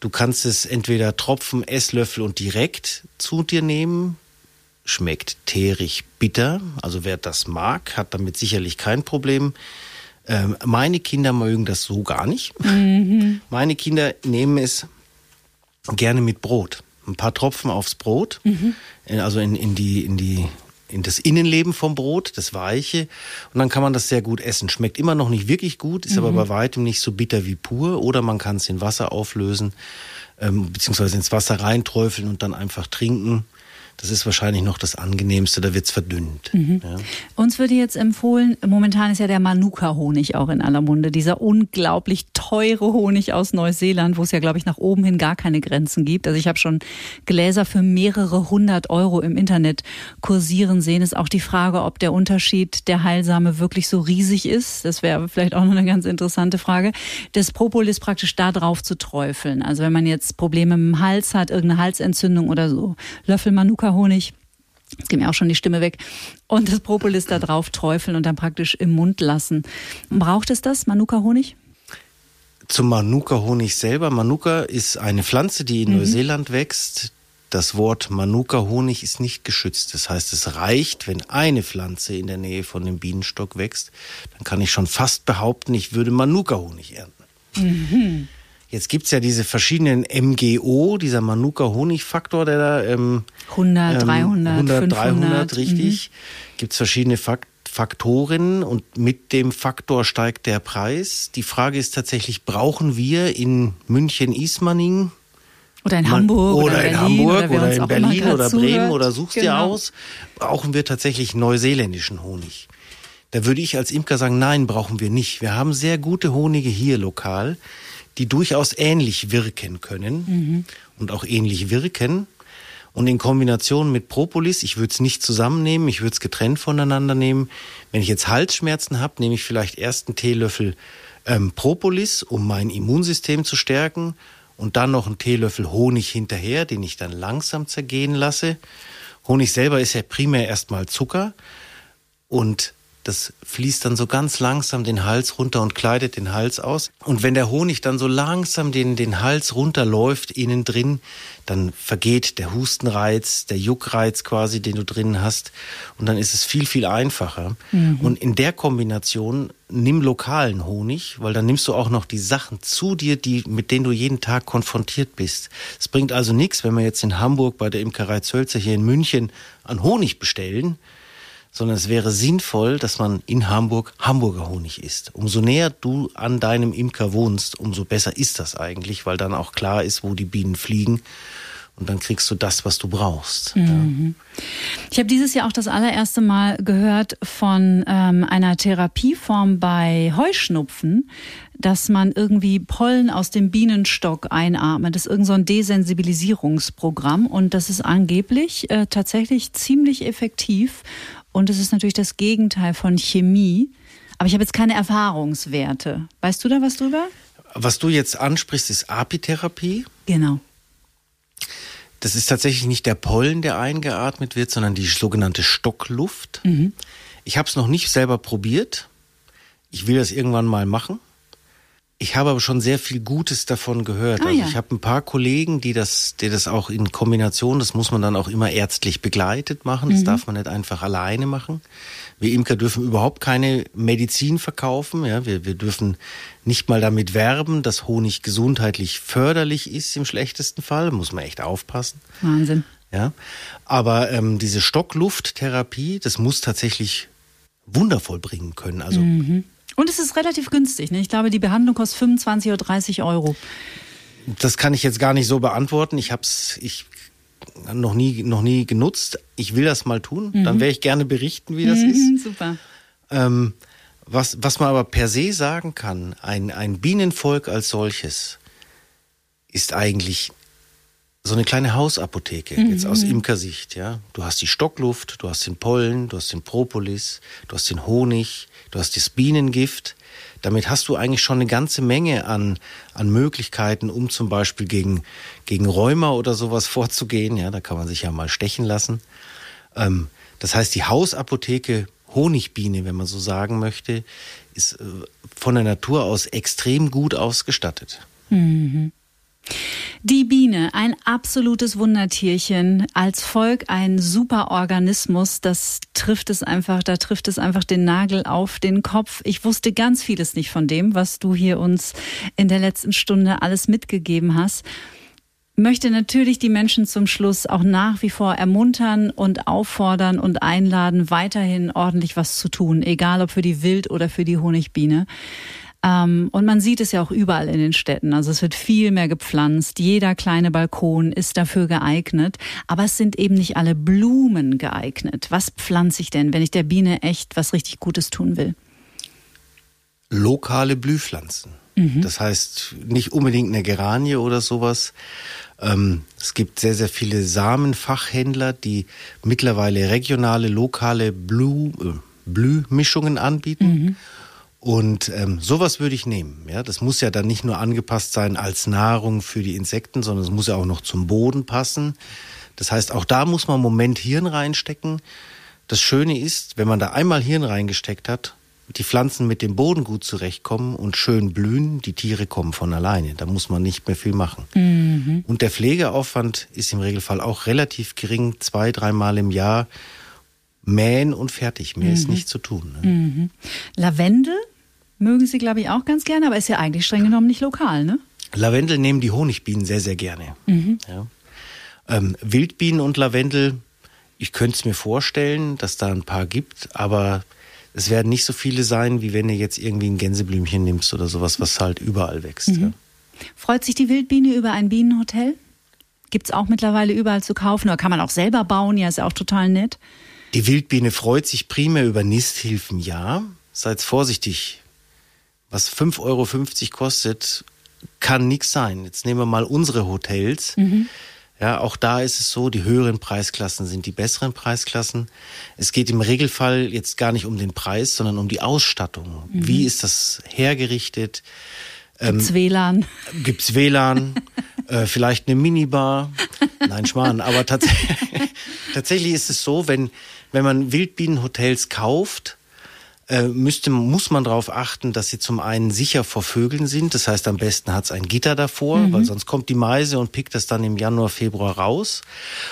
Du kannst es entweder Tropfen, Esslöffel und direkt zu dir nehmen. Schmeckt teerig bitter. Also wer das mag, hat damit sicherlich kein Problem. Ähm, meine Kinder mögen das so gar nicht. Mhm. Meine Kinder nehmen es gerne mit Brot. Ein paar Tropfen aufs Brot, mhm. also in, in, die, in die in das Innenleben vom Brot, das Weiche. Und dann kann man das sehr gut essen. Schmeckt immer noch nicht wirklich gut, ist mhm. aber bei weitem nicht so bitter wie pur. Oder man kann es in Wasser auflösen, ähm, beziehungsweise ins Wasser reinträufeln und dann einfach trinken. Das ist wahrscheinlich noch das Angenehmste, da wird's verdünnt. Mhm. Ja. Uns würde jetzt empfohlen, momentan ist ja der Manuka-Honig auch in aller Munde, dieser unglaublich teure Honig aus Neuseeland, wo es ja, glaube ich, nach oben hin gar keine Grenzen gibt. Also ich habe schon Gläser für mehrere hundert Euro im Internet kursieren sehen. Ist auch die Frage, ob der Unterschied der Heilsame wirklich so riesig ist. Das wäre vielleicht auch noch eine ganz interessante Frage. Das Propolis praktisch da drauf zu träufeln. Also wenn man jetzt Probleme dem Hals hat, irgendeine Halsentzündung oder so, Löffel Manuka Manuka-Honig. Jetzt geht mir auch schon die Stimme weg. Und das Propolis da drauf träufeln und dann praktisch im Mund lassen. Braucht es das, Manuka-Honig? Zum Manuka-Honig selber. Manuka ist eine Pflanze, die in mhm. Neuseeland wächst. Das Wort Manuka-Honig ist nicht geschützt. Das heißt, es reicht, wenn eine Pflanze in der Nähe von dem Bienenstock wächst. Dann kann ich schon fast behaupten, ich würde Manuka-Honig ernten. Mhm. Jetzt gibt's ja diese verschiedenen MGO, dieser Manuka-Honig-Faktor, der da ähm, 100, 300, 100, 300, richtig. Mhm. Gibt's verschiedene Fakt Faktoren und mit dem Faktor steigt der Preis. Die Frage ist tatsächlich, brauchen wir in München, Ismaning oder in Hamburg oder, oder in Berlin, Hamburg oder, oder in Berlin oder Bremen zuhört. oder suchst genau. dir aus, brauchen wir tatsächlich neuseeländischen Honig. Da würde ich als Imker sagen, nein, brauchen wir nicht. Wir haben sehr gute Honige hier lokal die durchaus ähnlich wirken können mhm. und auch ähnlich wirken. Und in Kombination mit Propolis, ich würde es nicht zusammennehmen, ich würde es getrennt voneinander nehmen. Wenn ich jetzt Halsschmerzen habe, nehme ich vielleicht erst einen Teelöffel ähm, Propolis, um mein Immunsystem zu stärken, und dann noch einen Teelöffel Honig hinterher, den ich dann langsam zergehen lasse. Honig selber ist ja primär erstmal Zucker und das fließt dann so ganz langsam den Hals runter und kleidet den Hals aus. Und wenn der Honig dann so langsam den, den Hals runterläuft, innen drin, dann vergeht der Hustenreiz, der Juckreiz quasi, den du drin hast. Und dann ist es viel, viel einfacher. Mhm. Und in der Kombination nimm lokalen Honig, weil dann nimmst du auch noch die Sachen zu dir, die, mit denen du jeden Tag konfrontiert bist. Es bringt also nichts, wenn wir jetzt in Hamburg bei der Imkerei Zölzer hier in München an Honig bestellen sondern es wäre sinnvoll, dass man in Hamburg Hamburger Honig isst. Umso näher du an deinem Imker wohnst, umso besser ist das eigentlich, weil dann auch klar ist, wo die Bienen fliegen. Und dann kriegst du das, was du brauchst. Mhm. Ja. Ich habe dieses Jahr auch das allererste Mal gehört von ähm, einer Therapieform bei Heuschnupfen, dass man irgendwie Pollen aus dem Bienenstock einatmet. Das ist irgendein so Desensibilisierungsprogramm und das ist angeblich äh, tatsächlich ziemlich effektiv und es ist natürlich das Gegenteil von Chemie. Aber ich habe jetzt keine Erfahrungswerte. Weißt du da was drüber? Was du jetzt ansprichst, ist Apitherapie. Genau. Das ist tatsächlich nicht der Pollen, der eingeatmet wird, sondern die sogenannte Stockluft. Mhm. Ich habe es noch nicht selber probiert. Ich will das irgendwann mal machen. Ich habe aber schon sehr viel Gutes davon gehört. Ah, also ich habe ein paar Kollegen, die das, die das auch in Kombination, das muss man dann auch immer ärztlich begleitet machen. Das mhm. darf man nicht einfach alleine machen. Wir Imker dürfen überhaupt keine Medizin verkaufen. Ja, wir, wir dürfen nicht mal damit werben, dass Honig gesundheitlich förderlich ist im schlechtesten Fall. Muss man echt aufpassen. Wahnsinn. Ja, aber ähm, diese Stocklufttherapie, das muss tatsächlich wundervoll bringen können. Also mhm. Und es ist relativ günstig. Ne? Ich glaube, die Behandlung kostet 25 oder 30 Euro. Das kann ich jetzt gar nicht so beantworten. Ich hab's, ich noch nie, noch nie genutzt. Ich will das mal tun. Mhm. Dann werde ich gerne berichten, wie das mhm, ist. Super. Ähm, was, was man aber per se sagen kann, ein, ein Bienenvolk als solches ist eigentlich so eine kleine Hausapotheke, mhm. jetzt aus Imkersicht, ja. Du hast die Stockluft, du hast den Pollen, du hast den Propolis, du hast den Honig, du hast das Bienengift. Damit hast du eigentlich schon eine ganze Menge an, an Möglichkeiten, um zum Beispiel gegen, gegen Rheuma oder sowas vorzugehen. Ja, da kann man sich ja mal stechen lassen. Ähm, das heißt, die Hausapotheke Honigbiene, wenn man so sagen möchte, ist äh, von der Natur aus extrem gut ausgestattet. Mhm. Die Biene, ein absolutes Wundertierchen, als Volk ein super Organismus, das trifft es einfach, da trifft es einfach den Nagel auf den Kopf. Ich wusste ganz vieles nicht von dem, was du hier uns in der letzten Stunde alles mitgegeben hast möchte natürlich die Menschen zum Schluss auch nach wie vor ermuntern und auffordern und einladen, weiterhin ordentlich was zu tun, egal ob für die Wild- oder für die Honigbiene. Ähm, und man sieht es ja auch überall in den Städten. Also es wird viel mehr gepflanzt. Jeder kleine Balkon ist dafür geeignet. Aber es sind eben nicht alle Blumen geeignet. Was pflanze ich denn, wenn ich der Biene echt was richtig Gutes tun will? Lokale Blühpflanzen. Mhm. Das heißt nicht unbedingt eine Geranie oder sowas. Ähm, es gibt sehr, sehr viele Samenfachhändler, die mittlerweile regionale, lokale Blue, äh, Blühmischungen anbieten. Mhm. Und ähm, sowas würde ich nehmen. Ja, das muss ja dann nicht nur angepasst sein als Nahrung für die Insekten, sondern es muss ja auch noch zum Boden passen. Das heißt, auch da muss man einen Moment Hirn reinstecken. Das Schöne ist, wenn man da einmal Hirn reingesteckt hat, die Pflanzen mit dem Boden gut zurechtkommen und schön blühen, die Tiere kommen von alleine. Da muss man nicht mehr viel machen. Mhm. Und der Pflegeaufwand ist im Regelfall auch relativ gering, zwei, dreimal im Jahr mähen und fertig. Mehr mhm. ist nicht zu tun. Ne? Mhm. Lavendel mögen Sie, glaube ich, auch ganz gerne, aber ist ja eigentlich streng genommen nicht lokal, ne? Lavendel nehmen die Honigbienen sehr, sehr gerne. Mhm. Ja. Ähm, Wildbienen und Lavendel, ich könnte es mir vorstellen, dass da ein paar gibt, aber es werden nicht so viele sein, wie wenn du jetzt irgendwie ein Gänseblümchen nimmst oder sowas, was halt überall wächst. Mhm. Ja. Freut sich die Wildbiene über ein Bienenhotel? Gibt es auch mittlerweile überall zu kaufen oder kann man auch selber bauen? Ja, ist ja auch total nett. Die Wildbiene freut sich primär über Nisthilfen, ja. Seid vorsichtig. Was 5,50 Euro kostet, kann nichts sein. Jetzt nehmen wir mal unsere Hotels. Mhm. Ja, auch da ist es so, die höheren Preisklassen sind die besseren Preisklassen. Es geht im Regelfall jetzt gar nicht um den Preis, sondern um die Ausstattung. Mhm. Wie ist das hergerichtet? Gibt's ähm, WLAN? Gibt's WLAN? äh, vielleicht eine Minibar? Nein, Schmarrn. Aber tats tatsächlich ist es so, wenn wenn man Wildbienenhotels kauft, äh, müsste, muss man darauf achten, dass sie zum einen sicher vor Vögeln sind. Das heißt, am besten hat es ein Gitter davor, mhm. weil sonst kommt die Meise und pickt das dann im Januar, Februar raus.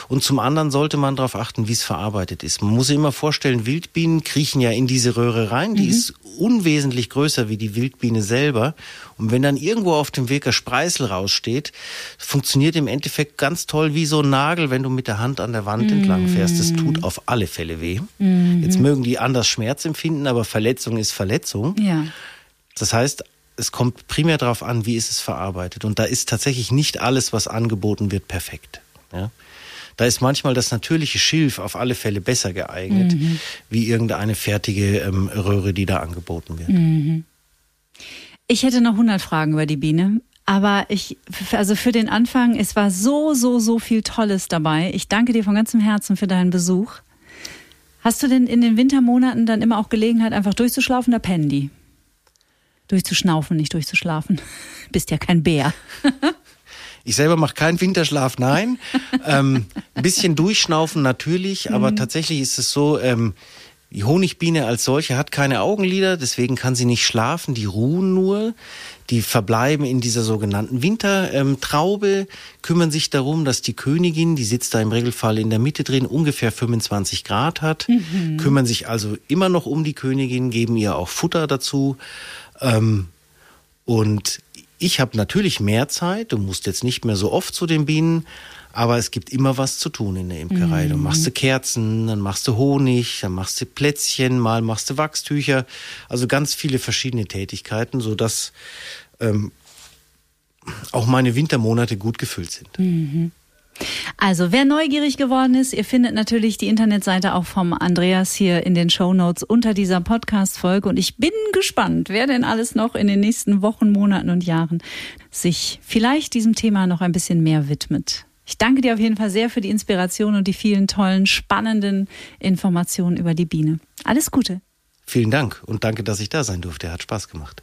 Und zum anderen sollte man darauf achten, wie es verarbeitet ist. Man muss sich immer vorstellen, Wildbienen kriechen ja in diese Röhre rein. Die mhm. ist unwesentlich größer wie die Wildbiene selber. Und wenn dann irgendwo auf dem Weg ein Spreißel raussteht, funktioniert im Endeffekt ganz toll wie so ein Nagel, wenn du mit der Hand an der Wand mhm. entlang fährst. Das tut auf alle Fälle weh. Mhm. Jetzt mögen die anders Schmerz empfinden, aber Verletzung ist Verletzung. Ja. Das heißt, es kommt primär darauf an, wie ist es verarbeitet. Und da ist tatsächlich nicht alles, was angeboten wird, perfekt. Ja? Da ist manchmal das natürliche Schilf auf alle Fälle besser geeignet, mhm. wie irgendeine fertige ähm, Röhre, die da angeboten wird. Mhm. Ich hätte noch 100 Fragen über die Biene. Aber ich, also für den Anfang, es war so, so, so viel Tolles dabei. Ich danke dir von ganzem Herzen für deinen Besuch. Hast du denn in den Wintermonaten dann immer auch Gelegenheit, einfach durchzuschlafen oder pennen die? Durchzuschnaufen, nicht durchzuschlafen. Bist ja kein Bär. Ich selber mache keinen Winterschlaf, nein. ähm, ein bisschen durchschnaufen natürlich, aber mhm. tatsächlich ist es so, ähm, die Honigbiene als solche hat keine Augenlider, deswegen kann sie nicht schlafen, die ruhen nur. Die verbleiben in dieser sogenannten Wintertraube, kümmern sich darum, dass die Königin, die sitzt da im Regelfall in der Mitte drin, ungefähr 25 Grad hat, mhm. kümmern sich also immer noch um die Königin, geben ihr auch Futter dazu. Ähm, und ich habe natürlich mehr Zeit, du musst jetzt nicht mehr so oft zu den Bienen, aber es gibt immer was zu tun in der Imkerei. Mhm. Du machst du Kerzen, dann machst du Honig, dann machst du Plätzchen, mal machst du Wachstücher. Also ganz viele verschiedene Tätigkeiten, sodass ähm, auch meine Wintermonate gut gefüllt sind. Mhm. Also, wer neugierig geworden ist, ihr findet natürlich die Internetseite auch vom Andreas hier in den Show Notes unter dieser Podcast-Folge. Und ich bin gespannt, wer denn alles noch in den nächsten Wochen, Monaten und Jahren sich vielleicht diesem Thema noch ein bisschen mehr widmet. Ich danke dir auf jeden Fall sehr für die Inspiration und die vielen tollen, spannenden Informationen über die Biene. Alles Gute. Vielen Dank und danke, dass ich da sein durfte. Hat Spaß gemacht.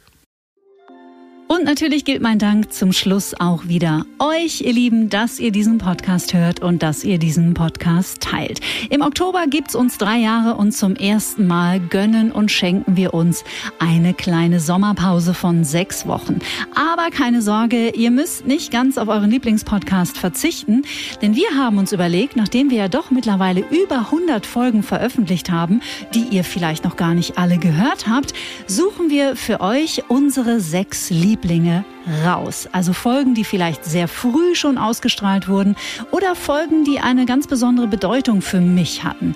Und natürlich gilt mein Dank zum Schluss auch wieder euch, ihr Lieben, dass ihr diesen Podcast hört und dass ihr diesen Podcast teilt. Im Oktober gibt's uns drei Jahre und zum ersten Mal gönnen und schenken wir uns eine kleine Sommerpause von sechs Wochen. Aber keine Sorge, ihr müsst nicht ganz auf euren Lieblingspodcast verzichten, denn wir haben uns überlegt, nachdem wir ja doch mittlerweile über 100 Folgen veröffentlicht haben, die ihr vielleicht noch gar nicht alle gehört habt, suchen wir für euch unsere sechs Lieblings Lieblinge raus. Also Folgen, die vielleicht sehr früh schon ausgestrahlt wurden oder Folgen, die eine ganz besondere Bedeutung für mich hatten.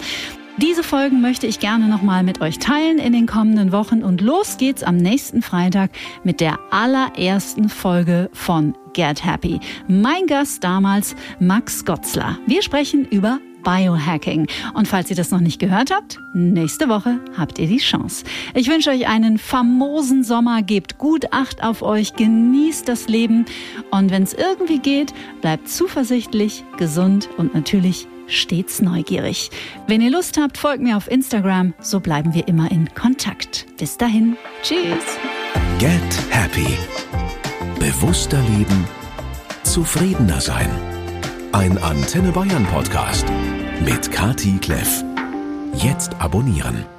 Diese Folgen möchte ich gerne nochmal mit euch teilen in den kommenden Wochen und los geht's am nächsten Freitag mit der allerersten Folge von Get Happy. Mein Gast damals Max Gotzler. Wir sprechen über Biohacking. Und falls ihr das noch nicht gehört habt, nächste Woche habt ihr die Chance. Ich wünsche euch einen famosen Sommer, gebt gut Acht auf euch, genießt das Leben und wenn es irgendwie geht, bleibt zuversichtlich, gesund und natürlich stets neugierig. Wenn ihr Lust habt, folgt mir auf Instagram, so bleiben wir immer in Kontakt. Bis dahin, tschüss. Get Happy. Bewusster leben, zufriedener sein. Ein Antenne Bayern Podcast mit Kati Kleff. Jetzt abonnieren.